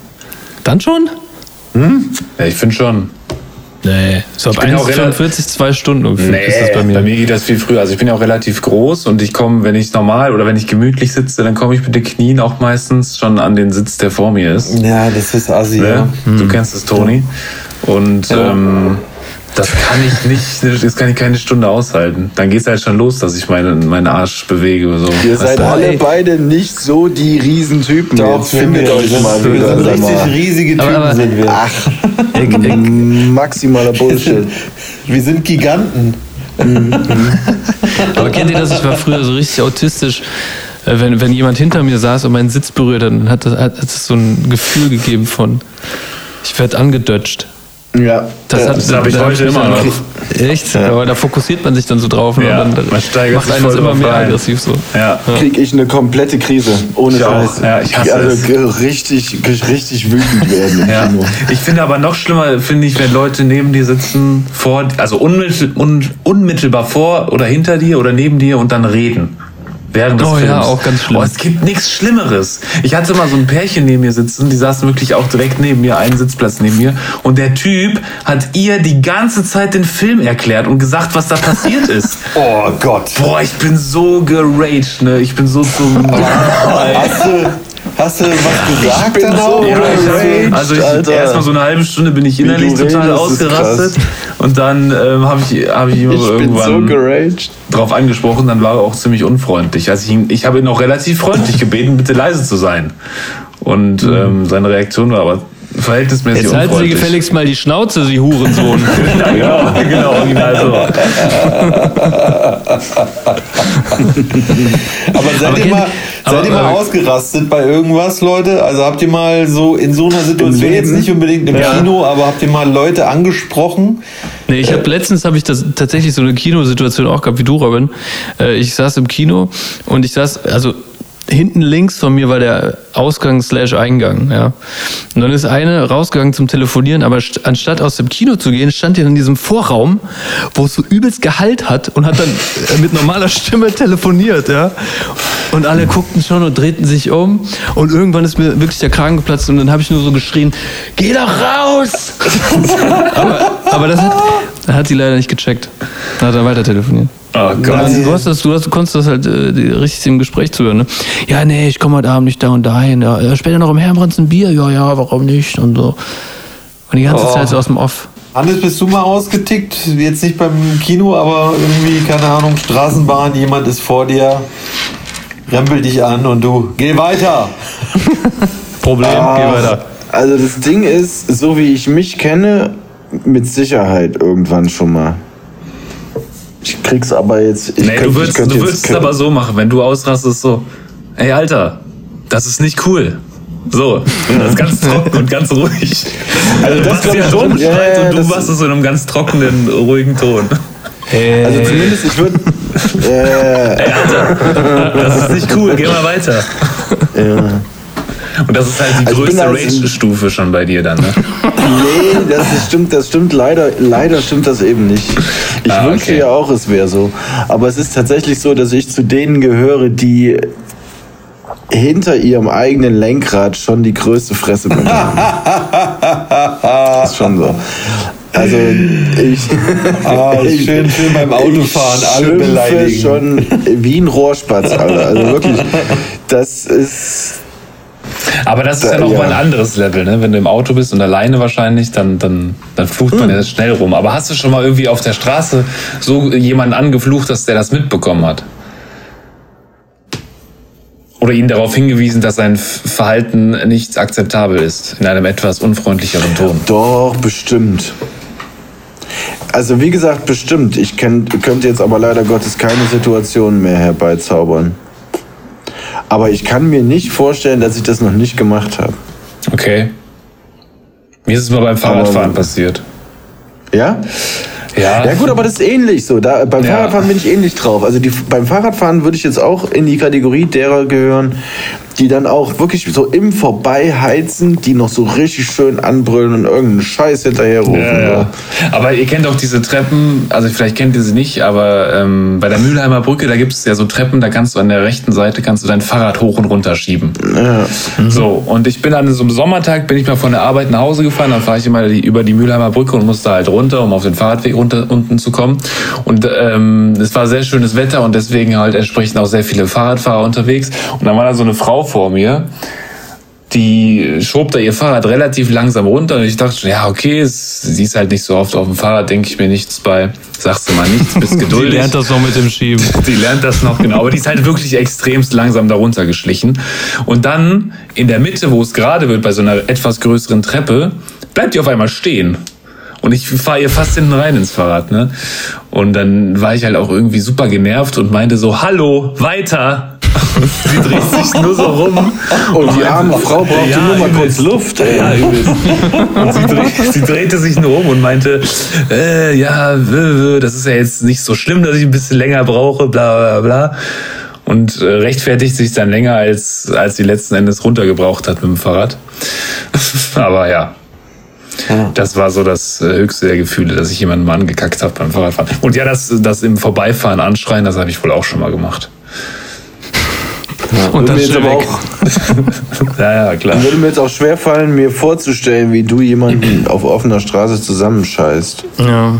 Dann schon? Ja, ich finde schon. Nee. So ab bin auch 1,45, zwei Stunden ungefähr Nee, ist das bei mir. geht das viel früher. Also ich bin ja auch relativ groß und ich komme, wenn ich normal oder wenn ich gemütlich sitze, dann komme ich mit den Knien auch meistens schon an den Sitz, der vor mir ist. Ja, das ist assi, ja. Ne? Du kennst es, Toni. Und ähm, das kann ich nicht, das kann ich keine Stunde aushalten. Dann geht es halt schon los, dass ich meinen meinen Arsch bewege oder so. Ihr seid alle ey. beide nicht so die Riesentypen. Jetzt wir findet wir- euch mal wir wieder. sind sag richtig mal. riesige Typen Aber- aber- sind wir. Maximaler Bullshit. <laughs> Wir sind Giganten. Aber kennt ihr das? Ich war früher so richtig autistisch. Äh, Wenn, wenn jemand hinter mir saß und meinen Sitz berührt dann hat das, hat das so ein Gefühl gegeben von, ich werde angedötscht. Ja. Das, hat, das hab ich da heute immer noch. Echt? Aber da fokussiert man sich dann so drauf Ja, und dann macht sich einen das immer mehr rein. aggressiv so. Ja. krieg ich eine komplette Krise. Ohne Ich auch. Scheiß. Ja, ich hasse also es. richtig, richtig wütend werden im Ja. Kino. Ich finde aber noch schlimmer, finde ich, wenn Leute neben dir sitzen, vor, also unmittel, un, unmittelbar vor oder hinter dir oder neben dir und dann reden. Während des Oh Films. ja, auch ganz schlimm. Oh, es gibt nichts Schlimmeres. Ich hatte mal so ein Pärchen neben mir sitzen, die saßen wirklich auch direkt neben mir, einen Sitzplatz neben mir. Und der Typ hat ihr die ganze Zeit den Film erklärt und gesagt, was da passiert <laughs> ist. Oh Gott. Boah, ich bin so geraged, ne? Ich bin so zum. <laughs> Hast du, hast du was gesagt dann so? Ja, ich also ich, erstmal so eine halbe Stunde bin ich innerlich total redest, ausgerastet und dann ähm, habe ich, hab ich ihn Ich so irgendwann geraged. drauf angesprochen, dann war er auch ziemlich unfreundlich. Also ich, ihn- ich habe ihn auch relativ freundlich gebeten, bitte leise zu sein. Und ähm, seine Reaktion war aber verhältnismäßig Jetzt halten Sie gefälligst mal die Schnauze, Sie Hurensohn. <laughs> ja, genau, original so. <laughs> Aber seid Aber ihr kennt- mal, Seid ihr mal aber- ausgerastet bei irgendwas, Leute? Also habt ihr mal so in so einer Situation, jetzt nicht unbedingt im Ja. Kino, aber habt ihr mal Leute angesprochen? Nee, ich habe letztens habe ich das tatsächlich so eine Kinosituation auch gehabt wie du, Robin. Äh, ich saß im Kino und ich saß, also hinten links von mir war der Ausgang slash Eingang, ja. Und dann ist eine rausgegangen zum Telefonieren, aber st anstatt aus dem Kino zu gehen, stand die in diesem Vorraum, wo es so übelst Gehalt hat und hat dann äh, mit normaler Stimme telefoniert, ja. Und alle guckten schon und drehten sich um und irgendwann ist mir wirklich der Kragen geplatzt und dann habe ich nur so geschrien, geh doch raus! <laughs> aber, aber das hat, hat sie leider nicht gecheckt. Dann hat er weiter telefoniert. Oh Gott. Du, hast das, du, hast, du konntest das halt äh, richtig im Gespräch zuhören, ne? Ja, nee, ich komme heute Abend nicht da und dahin. Ja, ja, später noch im Herrenbrands ein Bier. Ja, ja, warum nicht? Und so. Und die ganze Oh. Zeit so aus dem Off. Hannes, bist du mal ausgetickt? Jetzt nicht beim Kino, aber irgendwie, keine Ahnung, Straßenbahn, jemand ist vor dir, rempelt dich an und du, geh weiter. <laughs> Problem, Ah, geh weiter. Also das Ding ist, so wie ich mich kenne, mit Sicherheit irgendwann schon mal. Ich krieg's aber jetzt. Ich Nee, könnt- du würdest, du jetzt würdest es aber so machen, wenn du ausrastest, so, ey Alter, das ist nicht cool. So, das ist ganz trocken und ganz ruhig. Also das das glaub ja schon. Ja, Streit ja, und du machst es so in einem ganz trockenen, ruhigen Ton. Also zumindest, ich würde. äh, <laughs> Ey Alter, das ist nicht cool, geh mal weiter. ja. Und das ist halt die Also ich größte Rage-Stufe schon bei dir dann, ne? <laughs> Nee, das ist, stimmt, das stimmt leider, leider stimmt das eben nicht. Ich Ah, wünschte okay. ja auch, es wäre so. Aber es ist tatsächlich so, dass ich zu denen gehöre, die hinter ihrem eigenen Lenkrad schon die größte Fresse bekommen. <laughs> ist schon so. Also ich, Ah, <laughs> schön, schön beim Autofahren, ich alle beleidigen. schon wie ein Rohrspatz, Alter. Also wirklich, das ist Aber das ist ja Da- noch ja. mal ein anderes Level, ne? Wenn du im Auto bist und alleine wahrscheinlich, dann, dann, dann flucht man ja schnell rum. Aber hast du schon mal irgendwie auf der Straße so jemanden angeflucht, dass der das mitbekommen hat? Oder ihn darauf hingewiesen, dass sein Verhalten nicht akzeptabel ist, in einem etwas unfreundlicheren Ton. Doch, bestimmt. Also wie gesagt, bestimmt. Ich könnte jetzt aber leider Gottes keine Situation mehr herbeizaubern. Aber ich kann mir nicht vorstellen, dass ich das noch nicht gemacht habe. Okay. Mir ist es mal beim Fahrradfahren Aber- passiert. Ja? Ja. Ja gut, aber das ist ähnlich so. Da, beim Ja. Fahrradfahren bin ich ähnlich drauf. Also die, beim Fahrradfahren würde ich jetzt auch in die Kategorie derer gehören, die dann auch wirklich so im Vorbeiheizen, die noch so richtig schön anbrüllen und irgendeinen Scheiß hinterherrufen. Ja, ja. Aber ihr kennt auch diese Treppen, also vielleicht kennt ihr sie nicht, aber ähm, bei der Mülheimer Brücke, da gibt es ja so Treppen, da kannst du an der rechten Seite kannst du dein Fahrrad hoch und runter schieben. Ja. So, und ich bin an so einem Sommertag, bin ich mal von der Arbeit nach Hause gefahren, dann fahre ich immer die, über die Mülheimer Brücke und musste halt runter, um auf den Fahrradweg runter, unten zu kommen. Und ähm, es war sehr schönes Wetter und deswegen halt entsprechend auch sehr viele Fahrradfahrer unterwegs. Und dann war da so eine Frau vor mir, die schob da ihr Fahrrad relativ langsam runter und ich dachte schon, ja, okay, sie ist halt nicht so oft auf dem Fahrrad, denke ich mir nichts bei. Sagst du mal nichts, bist <laughs> Sie geduldig. lernt das noch mit dem Schieben. <laughs> Die lernt das noch genau, aber die ist halt wirklich extremst langsam darunter geschlichen. Und dann in der Mitte, wo es gerade wird, bei so einer etwas größeren Treppe, bleibt die auf einmal stehen. Und ich fahre ihr fast hinten rein ins Fahrrad, ne? Und dann war ich halt auch irgendwie super genervt und meinte so, hallo, weiter. Und sie dreht sich nur so rum. Und die arme Frau braucht Ja, nur mal kurz Luft. Ey. Ja. Und sie, dreh, sie drehte sich nur um und meinte, äh, ja, das ist ja jetzt nicht so schlimm, dass ich ein bisschen länger brauche, bla bla bla. Und äh, rechtfertigt sich dann länger, als, als sie letzten Endes runtergebraucht hat mit dem Fahrrad. Aber ja. Das war so das äh, höchste der Gefühle, dass ich jemanden mal angekackt habe beim Fahrradfahren. Und ja, das, das im Vorbeifahren anschreien, das habe ich wohl auch schon mal gemacht. Und dann Würde mir jetzt schnell aber weg. auch <laughs> Ja, ja, klar. Würde mir jetzt auch schwerfallen, mir vorzustellen, wie du jemanden <clears throat> auf offener Straße zusammenscheißt. Ja.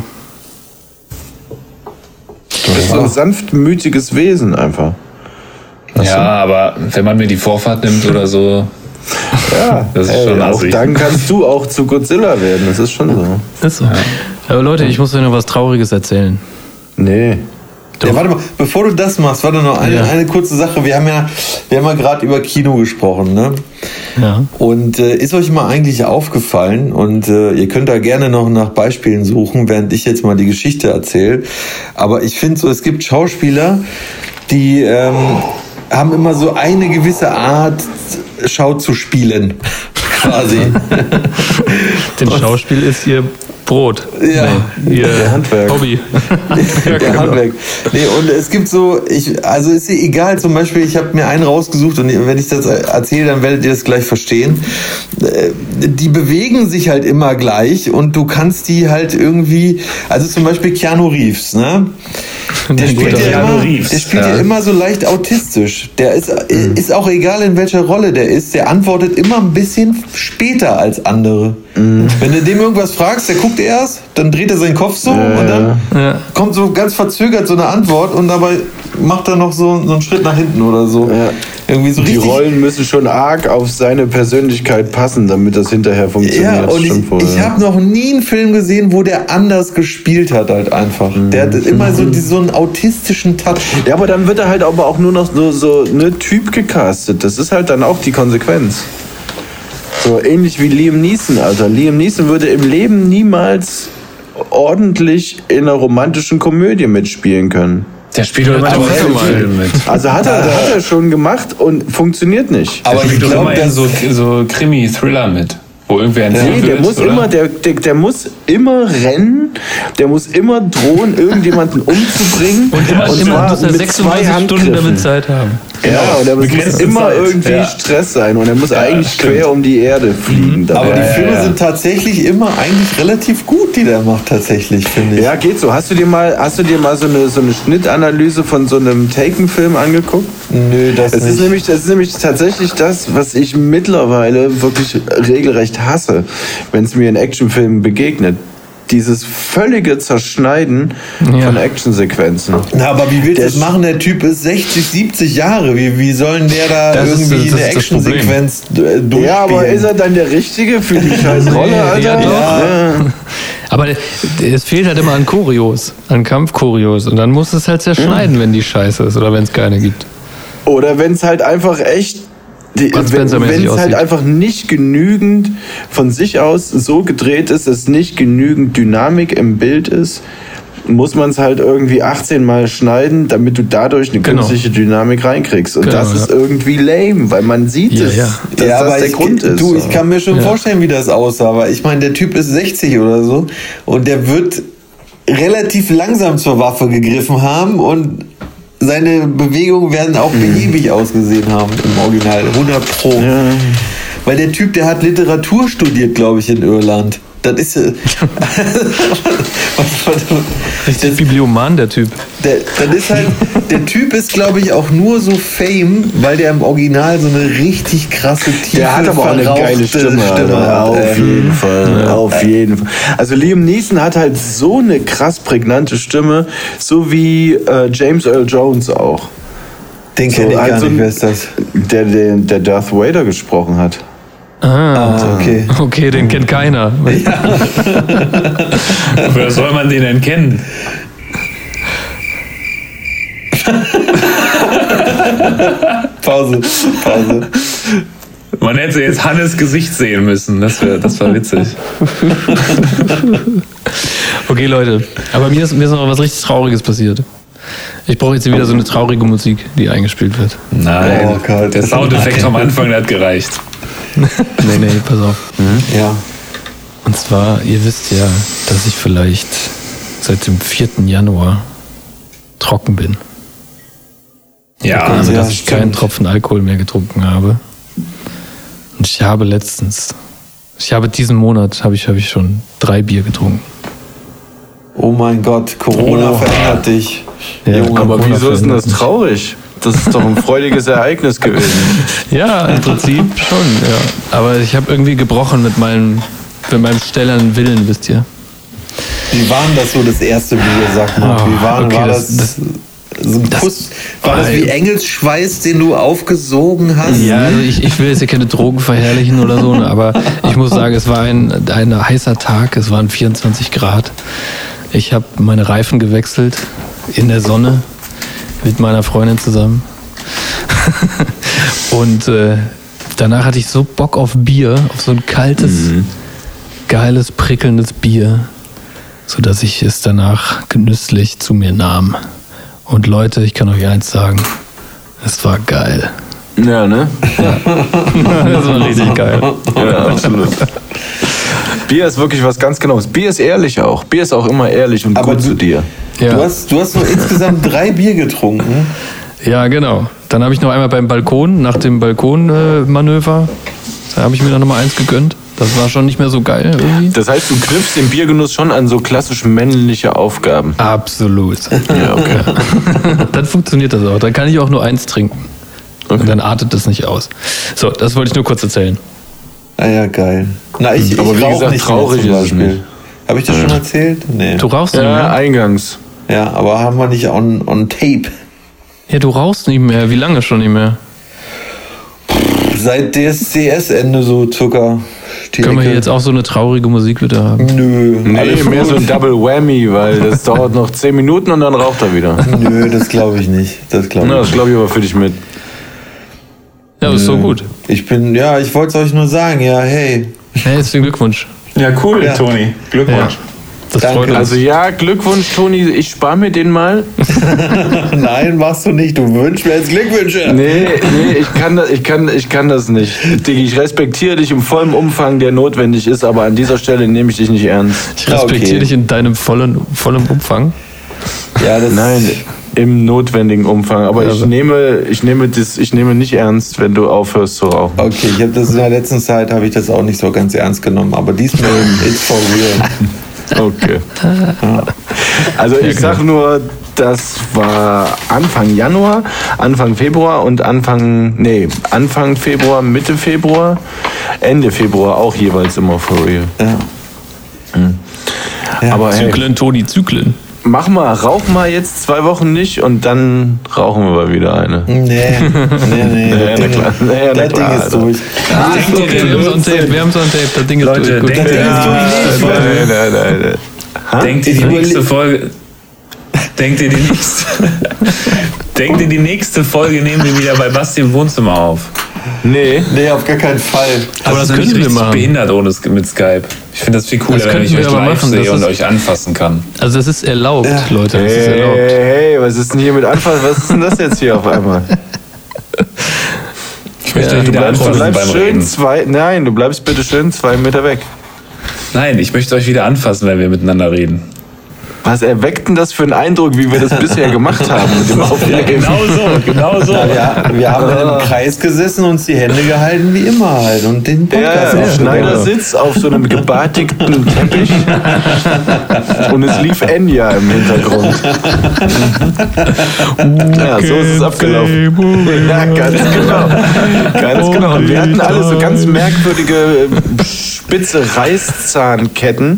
Du bist so ein sanftmütiges Wesen einfach. Ja, aber wenn man mir die Vorfahrt nimmt oder so, Ja, Das ist ey, schon auch assig. dann kannst du auch zu Godzilla werden. Das ist schon so. Ist so. Aber Leute, ich muss euch noch was Trauriges erzählen. Nee. Ja, warte mal, bevor du das machst, warte noch eine, Ja. eine kurze Sache. Wir haben ja, wir haben ja gerade über Kino gesprochen, ne? Ja. Und äh, ist euch mal eigentlich aufgefallen, und äh, ihr könnt da gerne noch nach Beispielen suchen, während ich jetzt mal die Geschichte erzähle. Aber ich finde so, es gibt Schauspieler, die ähm, haben immer so eine gewisse Art, Schau zu spielen. Quasi. <laughs> Denn Schauspiel ist ihr Brot. Ja. Nee, ihr Der Handwerk. Hobby. <laughs> der genau. Handwerk. Nee, und es gibt so, ich, also ist dir egal, zum Beispiel, ich habe mir einen rausgesucht und wenn ich das erzähle, dann werdet ihr das gleich verstehen. Äh, Die bewegen sich halt immer gleich und du kannst die halt irgendwie, also zum Beispiel Keanu Reeves, ne? Der spielt, ja immer, der spielt ja. ja. immer so leicht autistisch. Der ist, ist auch egal, in welcher Rolle der ist. Der antwortet immer ein bisschen später als andere. Wenn du dem irgendwas fragst, der guckt erst, dann dreht er seinen Kopf so und dann Ja. kommt so ganz verzögert so eine Antwort und dabei macht er noch so, so einen Schritt nach hinten oder so. Ja. Irgendwie so Die. Rollen müssen schon arg auf seine Persönlichkeit passen, damit das hinterher funktioniert. Ja, und ich, ich ja. habe noch nie einen Film gesehen, wo der anders gespielt hat halt einfach. Der hat immer so, die- so einen autistischen Touch. Ja, aber dann wird er halt aber auch nur noch so, so ne Typ gecastet. Das ist halt dann auch die Konsequenz. So ähnlich wie Liam Neeson, Alter. Liam Neeson würde im Leben niemals ordentlich in einer romantischen Komödie mitspielen können. Der spielt doch immer. Film mit. Also hat er, hat er schon gemacht und funktioniert nicht. Aber der ich spielt doch glaube, immer dass so, so Krimi-Thriller mit. Wo irgendwer Nee, der wird, muss oder? immer, der, der, der muss immer rennen, der muss immer drohen, irgendjemanden umzubringen. Und immer, immer zwar muss er mit 36 zwei Stunden damit Zeit haben. Ja, und er muss immer irgendwie ja. Stress sein und er muss eigentlich stimmt. quer um die Erde fliegen. dabei. aber die Ja, Filme ja. sind tatsächlich immer eigentlich relativ gut, die der macht tatsächlich, finde ich. ja, geht so. Hast du dir mal, hast du dir mal so eine, so eine Schnittanalyse von so einem Taken-Film angeguckt? Nö, das Es nicht. ist, nämlich, das ist nämlich tatsächlich das, was ich mittlerweile wirklich regelrecht hasse, wenn es mir in Actionfilmen begegnet. Dieses völlige Zerschneiden Ja. von Actionsequenzen. Na, aber wie Der das machen? Der Typ ist 60, 70 Jahre. Wie, wie sollen der da Das irgendwie eine ist das Problem. Actionsequenz äh, durchspielen? Ja, aber ist er dann der Richtige für die <laughs> scheiß Rolle, Alter? ja, doch. Ja. <laughs> Aber es fehlt halt immer an Choreos, an Kampfchoreos. Und dann muss es halt zerschneiden, wenn die scheiße ist oder wenn es keine gibt. Oder wenn es halt einfach echt. Wenn es halt aussieht. einfach nicht genügend von sich aus so gedreht ist, dass nicht genügend Dynamik im Bild ist, muss man es halt irgendwie 18 Mal schneiden, damit du dadurch eine Genau. künstliche Dynamik reinkriegst. Und Genau, das ist ja. irgendwie lame, weil man sieht Ja, es, ja. dass ja, das aber der ich, Grund ist. du, ich kann mir schon Ja. vorstellen, wie das aussah. Aber ich meine, der Typ ist 60 oder so und der wird relativ langsam zur Waffe gegriffen haben und seine Bewegungen werden auch behäbig ausgesehen haben im Original. 100 Pro. Weil der Typ, der hat Literatur studiert, glaube ich, in Irland. Das ist. äh, was, <laughs> was, <laughs> Richtig Biblioman, der Typ. der, das ist halt, der Typ ist, glaube ich, auch nur so Fame, weil der im Original so eine richtig krasse, tiefe, Der hat aber auch eine geile Stimme. Alter. hat. Auf ey. jeden Fall. Auf jeden Fall. Also Liam Neeson hat halt so eine krass prägnante Stimme, so wie äh, James Earl Jones auch. Den kenne ich gar so nicht, wer ist das? Der, der, der Darth Vader gesprochen hat. Ah, okay. <laughs> Okay, den kennt keiner. <laughs> Woher soll man den denn kennen? <laughs> Pause, Pause. Man hätte jetzt Hannes Gesicht sehen müssen. Das, wär, das war witzig. Okay, Leute. Aber mir ist, mir ist noch was richtig Trauriges passiert. Ich brauche jetzt wieder so eine traurige Musik, die eingespielt wird. Nein, Oh Gott. der Soundeffekt vom Anfang hat gereicht. <laughs> Nee, nee, pass auf. Ja. Und zwar, ihr wisst ja, dass ich vielleicht seit dem 4. Januar trocken bin. Ja, Also, ja, dass ich keinen. Tropfen Alkohol mehr getrunken habe. Und ich habe letztens, ich habe diesen Monat, habe ich, habe ich schon drei Bier getrunken. Oh mein Gott, Corona Oh. verändert dich. Ja, Junge, aber Aber wieso ist denn das traurig? Das ist doch ein freudiges Ereignis gewesen. <laughs> Ja, im Prinzip schon, ja. Aber ich habe irgendwie gebrochen mit meinem, mit meinem stellenden Willen, wisst ihr. Wie war denn das so das erste Bier, sag mal? Oh, Wie war, okay, war das- das, so ein das- Kuss, war das wie Engelsschweiß, den du aufgesogen hast? Ja, also ich, ich will jetzt hier keine Drogen verherrlichen oder so, ne, aber ich muss sagen, es war ein, ein heißer Tag, es waren 24 Grad. Ich habe meine Reifen gewechselt in der Sonne mit meiner Freundin zusammen. <laughs> Und äh, danach hatte ich so Bock auf Bier, auf so ein kaltes, geiles, prickelndes Bier, sodass ich es danach genüsslich zu mir nahm. Und Leute, ich kann euch eins sagen, Das war geil. Ja, ne? <laughs> Das war richtig geil. Ja, absolut. <laughs> Bier ist wirklich was ganz Genaues. Bier ist ehrlich auch. Bier ist auch immer ehrlich und Aber gut du- zu dir. Ja. Du, hast, du hast nur insgesamt <laughs> drei Bier getrunken. Ja, genau. Dann habe ich noch einmal beim Balkon, nach dem Balkonmanöver, da habe ich mir dann nochmal eins gegönnt. Das war schon nicht mehr so geil irgendwie. Das heißt, du knüpfst den Biergenuss schon an so klassisch männliche Aufgaben. Absolut. Ja, okay. <laughs> dann funktioniert das auch. Dann kann ich auch nur eins trinken. Und dann artet das nicht aus. So, das wollte ich nur kurz erzählen. Ah ja, geil. Na, ich, Aber ich wie rauch gesagt, nicht traurig mehr ist es nicht. Habe ich das schon erzählt? Nee. Du rauchst nicht Ja, mehr? eingangs. Ja, aber haben wir nicht on, on tape. Ja, du rauchst nicht mehr. Wie lange schon nicht mehr? Seit DSCS-Ende so Zucker. Die Können wir hier jetzt auch so eine traurige Musik wieder haben? Nö. Nee, alles mehr gut. so ein Double Whammy, weil das dauert noch 10 Minuten und dann raucht er wieder. Nö, das glaube ich nicht. Das glaube Na, ich das nicht. glaube ich aber für dich mit. Ja, aber ist so gut. Ich bin, ja, ich wollte es euch nur sagen, ja, hey. Herzlichen Glückwunsch. Ja, cool, Ja. Toni. Glückwunsch. Das Danke. freut uns. Also ja, Glückwunsch, Toni. Ich spare mir den mal. <laughs> Nein, machst du nicht. Du wünschst mir jetzt Glückwünsche. Nee, nee, ich kann das, ich kann, ich kann das nicht. Diggi, ich respektiere dich im vollen Umfang, der notwendig ist, aber an dieser Stelle nehme ich dich nicht ernst. ich respektiere okay. dich in deinem vollen, vollen Umfang. Ja, das Nein, im notwendigen Umfang. Aber ich Also. nehme, ich nehme das, ich nehme nicht ernst, wenn du aufhörst zu rauchen. Okay, ich habe das in der letzten Zeit habe ich das auch nicht so ganz ernst genommen, aber diesmal <laughs> it's for real. Okay. Also ich sag nur, das war Anfang Januar, Anfang Februar und Anfang, nee, Anfang Februar, Mitte Februar, Ende Februar auch jeweils immer for real. Ja. Aber hey, Zyklen, Toni, Zyklen. Mach mal, rauch mal jetzt zwei Wochen nicht und dann rauchen wir mal wieder eine. Nee, nee, nee. <laughs> Ja, das na Ding, klar. Ja, na das klar, Ding ist Alter. durch. Denkt ihr Okay, wir haben es on tape, wir haben es on tape. Das Ding ist Leute, durch. Gut. denkt ihr, ist Folge, Nein, nein, nein, nein. denkt ihr die nächste Folge, denkt ihr die <laughs> nächste, denkt ihr die nächste Folge nehmen wir wieder bei Basti im Wohnzimmer auf? Nee. Nee, auf gar keinen Fall. Aber das ist nämlich könnten wir machen. behindert ohne mit Skype. Ich finde das viel cooler, Das wenn ich euch live machen, das sehe und ist- euch anfassen kann. Also das ist erlaubt, Leute. Das ist Hey, erlaubt. hey, was ist denn hier mit Anfang? Was ist denn das jetzt hier auf einmal? Ich möchte Ja, euch Du wieder bleibst, du anfassen bleibst schön Reden. zwei, nein, du bleibst bitte schön zwei Meter weg. Nein, ich möchte euch wieder anfassen, wenn wir miteinander reden. Was erweckt denn das für einen Eindruck, wie wir das bisher gemacht haben mit dem <laughs> Aufnehmen? Genau so, genau so. Ja, wir haben dann im Kreis gesessen, uns die Hände gehalten, wie immer halt. Und den Podcast Ja, aufgenommen. Schneidersitz auf so einem gebartigten Teppich und es lief Enya im Hintergrund. ja, so ist es abgelaufen. <laughs> Ja, ganz genau. Ganz genau. Und wir hatten alle so ganz merkwürdige äh, spitze Reißzahnketten,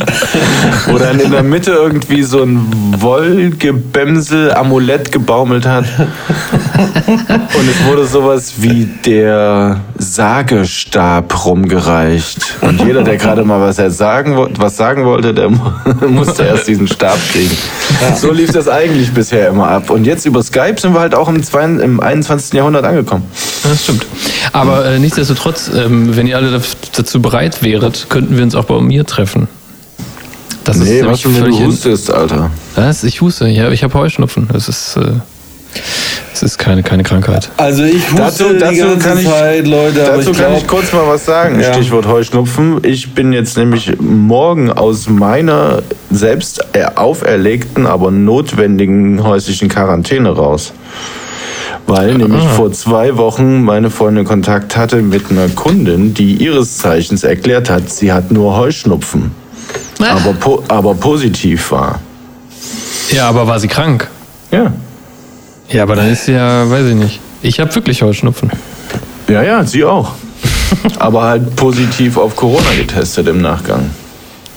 wo dann in der Mitte irgendwie so ein Wollgebämsel Amulett gebaumelt hat. Und es wurde sowas wie der Sagestab rumgereicht. Und jeder, der gerade mal was, sagen, was sagen wollte, der mu- <laughs> musste erst diesen Stab kriegen. So lief das eigentlich bisher immer ab. Und jetzt über Skype sind wir halt auch im, im 21. Jahrhundert angekommen. Das stimmt. Aber äh, nichtsdestotrotz, ähm, wenn ihr alle dazu bereit wäret, könnten wir uns auch bei mir treffen. Das Nee, nämlich was denn, wenn du hustest, Alter? Was? Ich huste. Ja, ich habe Heuschnupfen. Das ist, äh, das ist keine, keine Krankheit. Also ich huste Dazu- die dazu ganze kann ich- Zeit, Leute, aber Dazu ich kann glaube... ich kurz mal was sagen. Ja. Stichwort Heuschnupfen. Ich bin jetzt nämlich morgen aus meiner selbst er- auferlegten, aber notwendigen häuslichen Quarantäne raus. Weil nämlich vor zwei Wochen meine Freundin Kontakt hatte mit einer Kundin, die ihres Zeichens erklärt hat, sie hat nur Heuschnupfen. Aber, po aber positiv war. Ja, aber war sie krank? Ja. Ja, aber dann ist sie ja, weiß ich nicht. Ich habe wirklich Heuschnupfen. Ja, ja, sie auch. <laughs> aber halt positiv auf Corona getestet im Nachgang.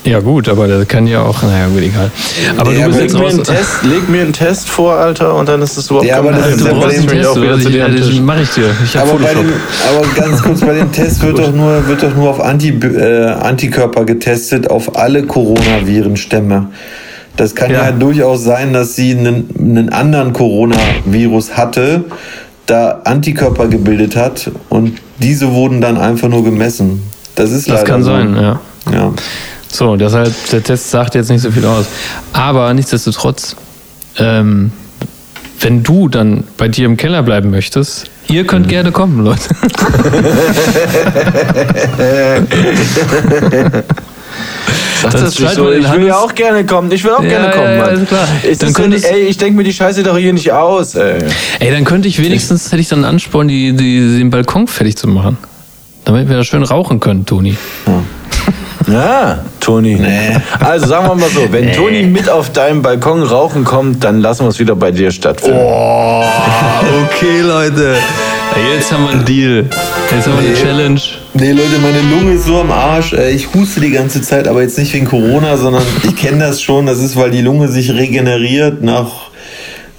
Ja gut, aber das kann ja auch, naja gut, egal. Aber Ja, du bist aber jetzt Leg mir, raus. einen Test, leg mir einen Test vor, Alter, und dann ist es überhaupt Ja, aber kein das ist Problem. ja Du bei brauchst dem einen mich Test, auch wieder zu dir Ja, das mache ich dir. Ich Aber, bei Photoshop. dem, aber ganz kurz, bei dem Test wird doch nur, wird doch nur auf Anti, äh, Antikörper getestet, auf alle Coronavirenstämme. Das kann ja. Ja. durchaus sein, dass sie einen, einen anderen Coronavirus hatte, da Antikörper gebildet hat und diese wurden dann einfach nur gemessen. Das ist Das leider kann so. sein, ja. Ja. So, deshalb, der Test sagt jetzt nicht so viel aus. Aber nichtsdestotrotz, ähm, wenn du dann bei dir im Keller bleiben möchtest, ihr Mhm. könnt gerne kommen, Leute. Sag Das das, nicht so. Ich will ja auch gerne kommen. Ich will auch Ja, gerne ja, kommen, ja, Mann. ist klar. Ich, Dann das könntest- ey, ich denke mir die Scheiße doch hier nicht aus, ey. Ey, dann könnte ich wenigstens, hätte ich dann Ansporn, die, die, den Balkon fertig zu machen. Damit wir da schön rauchen können, Toni. Ja, Toni. Also sagen wir mal so, wenn Toni mit auf deinem Balkon rauchen kommt, dann lassen wir es wieder bei dir stattfinden. Oh, okay, Leute. Jetzt haben wir einen Deal. Jetzt haben wir eine Challenge. Nee, Leute, meine Lunge ist so am Arsch. Äh, Ich huste die ganze Zeit, aber jetzt nicht wegen Corona, sondern ich kenne das schon. Das ist, weil die Lunge sich regeneriert nach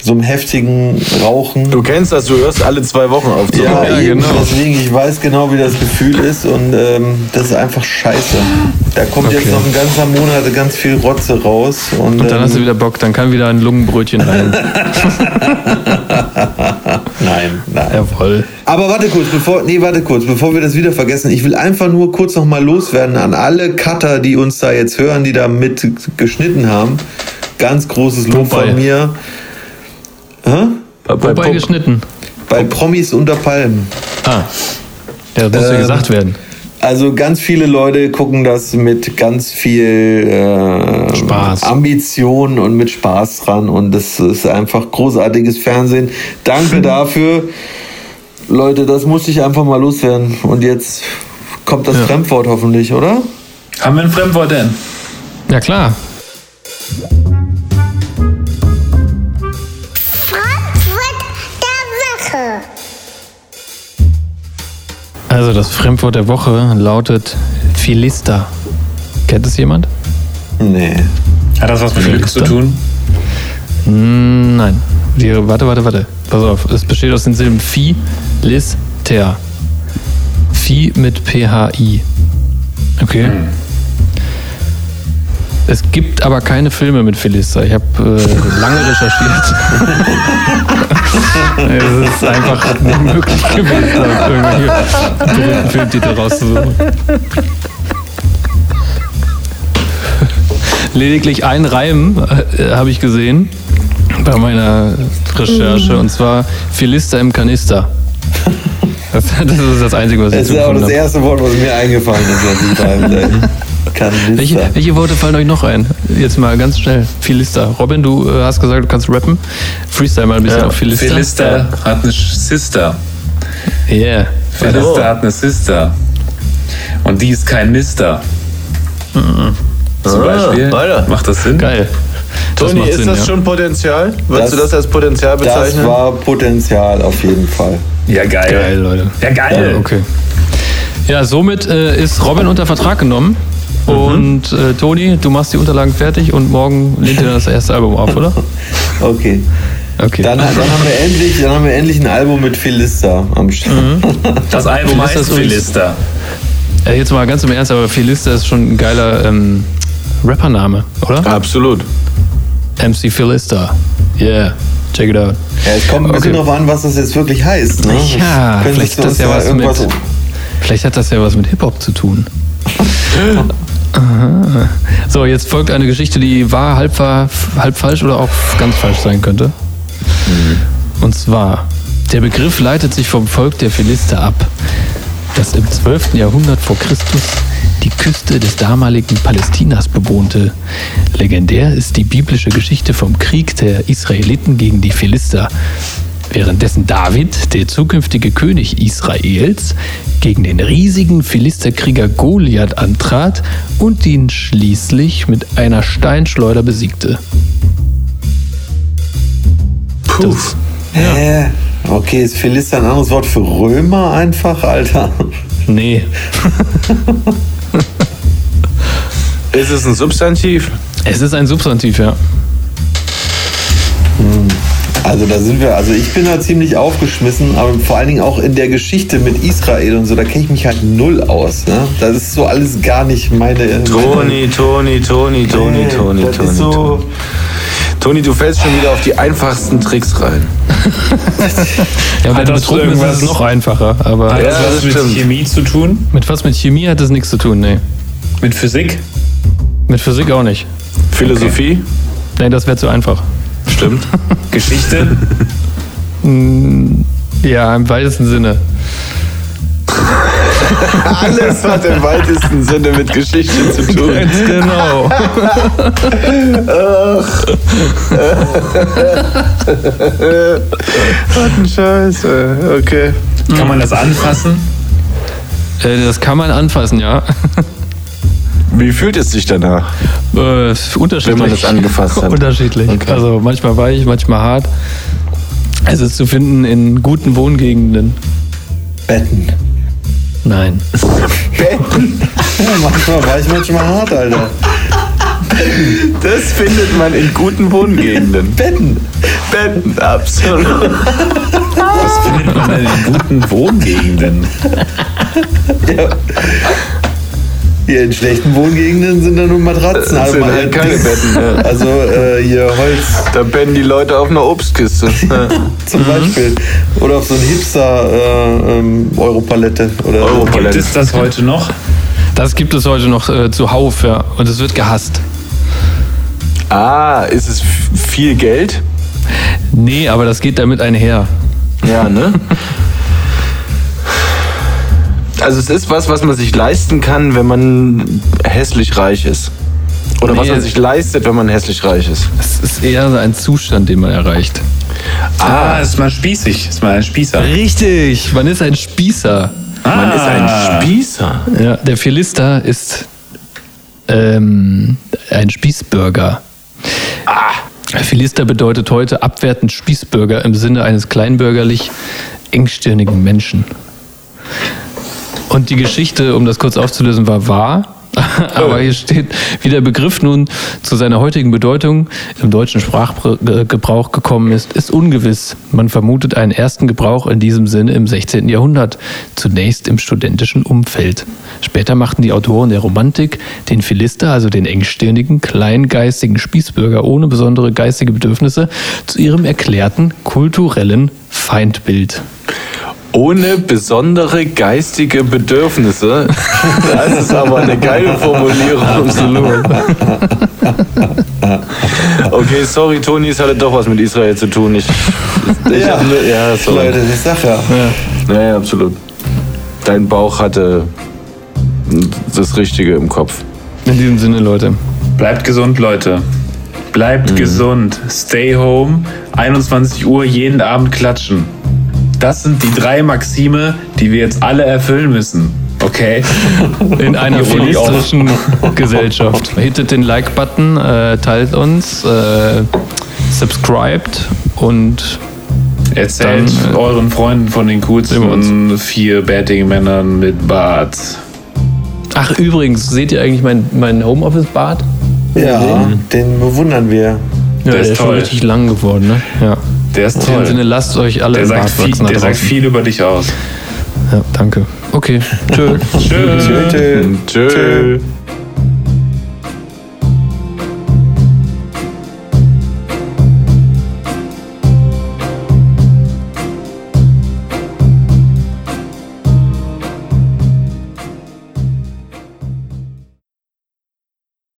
so einem heftigen Rauchen. Du kennst das, du hörst alle zwei Wochen auf zu Ja. Ja, genau. Deswegen, ich weiß genau, wie das Gefühl ist und ähm, das ist einfach scheiße. Da kommt jetzt Okay. noch ein ganzer Monat ganz viel Rotze raus. Und, Und dann ähm, hast du wieder Bock, dann kann wieder ein Lungenbrötchen rein. <laughs> Nein, nein. Jawohl. Aber warte kurz, bevor, nee, warte kurz, bevor wir das wieder vergessen. Ich will einfach nur kurz noch mal loswerden an alle Cutter, die uns da jetzt hören, die da mit geschnitten haben. Ganz großes Lob Wobei? von mir. Hä? Bei Wobei Pop- geschnitten. Bei Promis unter Palmen. Ah. Ja, das muss ja Ähm, gesagt werden. Also ganz viele Leute gucken das mit ganz viel äh, Spaß. Ambition und mit Spaß dran und das ist einfach großartiges Fernsehen. Danke <laughs> dafür. Leute, das musste ich einfach mal loswerden. Und jetzt kommt das Ja. Fremdwort hoffentlich, oder? Haben wir ein Fremdwort denn? Ja, klar. Also das Fremdwort der Woche lautet Philister. Kennt es jemand? Nee. Hat das was mit Glück zu tun? Mm, Nein. Die, warte, warte, warte. Pass auf. Es besteht aus den Silben Phi, Lis, Ter. Phi mit PHI. Okay. Es gibt aber keine Filme mit Philister. Ich habe äh, lange recherchiert. <laughs> es ist einfach nicht möglich gewesen, irgendwelche berühmten Filmtitel rauszusuchen. Lediglich ein Reim äh, habe ich gesehen bei meiner Recherche und zwar Philister im Kanister. Das, das ist das Einzige, was ich Das ist auch das erste Wort, was mir eingefallen ist, <laughs> kann. Welche, welche Worte fallen euch noch ein? Jetzt mal ganz schnell. Philister. Robin, du äh, hast gesagt, du kannst rappen. Freestyle mal ein bisschen Ja. auf Philister. Philister hat eine Sister. Yeah. Philister hat eine Sister. Und die ist kein Mister. Zum Ah, Beispiel. Alter. Macht das Sinn? Geil. Das Toni, ist Sinn, das ja. schon Potenzial? Würdest Das- du das als Potenzial Das bezeichnen? war Potenzial auf jeden Fall. Ja, geil. Geil, Leute. Ja, geil. Ja, okay. Ja, somit äh, ist Robin unter Vertrag genommen. Mhm. Und äh, Toni, du machst die Unterlagen fertig und morgen lehnt ihr dann das erste Album auf, oder? <laughs> Okay. Okay. Dann, dann, haben wir endlich, dann haben wir endlich ein Album mit Philister am Start. <laughs> Das Album Philister heißt Philister. äh, jetzt mal ganz im Ernst, aber Philister ist schon ein geiler ähm, Rappername, oder? Absolut. MC Philister. Yeah, check it out. Ja, es kommt ein bisschen Okay. drauf an, was das jetzt wirklich heißt. Ne? Ja, vielleicht hat das ja da was mit. Vielleicht hat das ja was mit Hip-Hop zu tun. <laughs> Aha. so, jetzt folgt eine Geschichte, die wahr, halb, wahr, halb falsch oder auch ganz falsch sein könnte. Und zwar, der Begriff leitet sich vom Volk der Philister ab, das im 12. Jahrhundert vor Christus die Küste des damaligen Palästinas bewohnte. Legendär ist die biblische Geschichte vom Krieg der Israeliten gegen die Philister, währenddessen David, der zukünftige König Israels, gegen den riesigen Philisterkrieger Goliath antrat und ihn schließlich mit einer Steinschleuder besiegte. Puh. Hä? Okay, ist Philister ein anderes Wort für Römer einfach, Alter? Nee, <laughs> Ist es ein Substantiv? es ist ein Substantiv, ja. Also da sind wir, also ich bin da ziemlich aufgeschmissen, aber vor allen Dingen auch in der Geschichte mit Israel und so, da kenne ich mich halt null aus. Ne? Das ist so alles gar nicht meine... Toni, Toni, Toni, Toni, Toni, Toni, so, Toni. Toni, du fällst schon wieder auf die einfachsten Tricks rein. <laughs> Ja, Hat das bist, ist es irgendwas- noch einfacher. Aber Hat Ja, das was das mit stimmt. Chemie zu tun? mit was mit Chemie hat das nichts zu tun, nee. Mit Physik? Mit Physik auch nicht. Philosophie? Nee, das wäre zu einfach. Stimmt. <laughs> Geschichte? Ja, im weitesten Sinne. <laughs> Alles hat im weitesten Sinne mit Geschichte zu tun. Ganz genau. Was ein Scheiße. Okay. Kann man das anfassen? Äh, das kann man anfassen, ja. Wie fühlt es sich danach? Äh, ist unterschiedlich. Wenn man das angefasst hat. <laughs> Unterschiedlich. Okay. Also manchmal weich, manchmal hart. Es ist zu finden in guten Wohngegenden. Betten. Nein. <laughs> Ja, manchmal war ich manchmal hart, Alter. Das findet man in guten Wohngegenden. Betten. Betten, absolut. Was findet man denn in guten Wohngegenden? Ja. Hier in schlechten Wohngegenden sind da nur Matratzen. Das sind halt keine Betten, ja. Also äh, hier Holz Da pennen die Leute auf einer Obstkiste. <laughs> zum Mhm. Beispiel. Oder auf so ein Hipster äh, ähm, Europalette. Gibt es das heute noch? Das gibt es heute noch äh, zuhauf, ja. Und es wird gehasst. ah, ist es viel Geld? Nee, aber das geht damit einher. Ja, ne? <laughs> Also es ist was, was man sich leisten kann, wenn man hässlich reich ist. Oder was Nee. man sich leistet, wenn man hässlich reich ist. Es ist eher so ein Zustand, den man erreicht. Ah, ist mal spießig. Ist mal ein Spießer. Richtig, man ist ein Spießer. Man ist ein Ah. Spießer. Ja, der Philister ist ähm, ein Spießbürger. Ah. Philister bedeutet heute abwertend Spießbürger im Sinne eines kleinbürgerlich engstirnigen Menschen. Und die Geschichte, um das kurz aufzulösen, war wahr. <laughs> Aber hier steht, wie der Begriff nun zu seiner heutigen Bedeutung im deutschen Sprachgebrauch gekommen ist, ist ungewiss. Man vermutet einen ersten Gebrauch in diesem Sinne im 16. Jahrhundert, zunächst im studentischen Umfeld. Später machten die Autoren der Romantik den Philister, also den engstirnigen, kleingeistigen Spießbürger ohne besondere geistige Bedürfnisse, zu ihrem erklärten kulturellen Feindbild. Ohne besondere geistige Bedürfnisse. <laughs> Das ist aber eine geile Formulierung. Absolut. Okay, sorry, Toni, es hatte doch was mit Israel zu tun. Ich, ich Ja. hab nur- ja, sorry. Leute, ich sag ja. Ja, ja, absolut. Dein Bauch hatte das Richtige im Kopf. In diesem Sinne, Leute. Bleibt gesund, Leute. Bleibt gesund. Stay home. 21 Uhr jeden Abend klatschen. Das sind die drei Maxime, die wir jetzt alle erfüllen müssen. Okay? <laughs> In einer philistrischen <laughs> Gesellschaft. Hittet den Like-Button, äh, teilt uns, äh, subscribed und Erzählt Dann, äh, euren Freunden von den coolsten vier bärtigen Männern mit Bart. Ach übrigens, seht ihr eigentlich mein, mein Homeoffice-Bart? Ja, den bewundern wir. Ja, der ist ist schon richtig lang geworden, ne? Ja. Der ist In diesem toll. Sinne, lasst euch alle Der, im sagt Bart viel, der sagt viel über dich aus. Ja, danke. Okay, tschö. Tschüss. <laughs> Tschö, tschö. Tschö.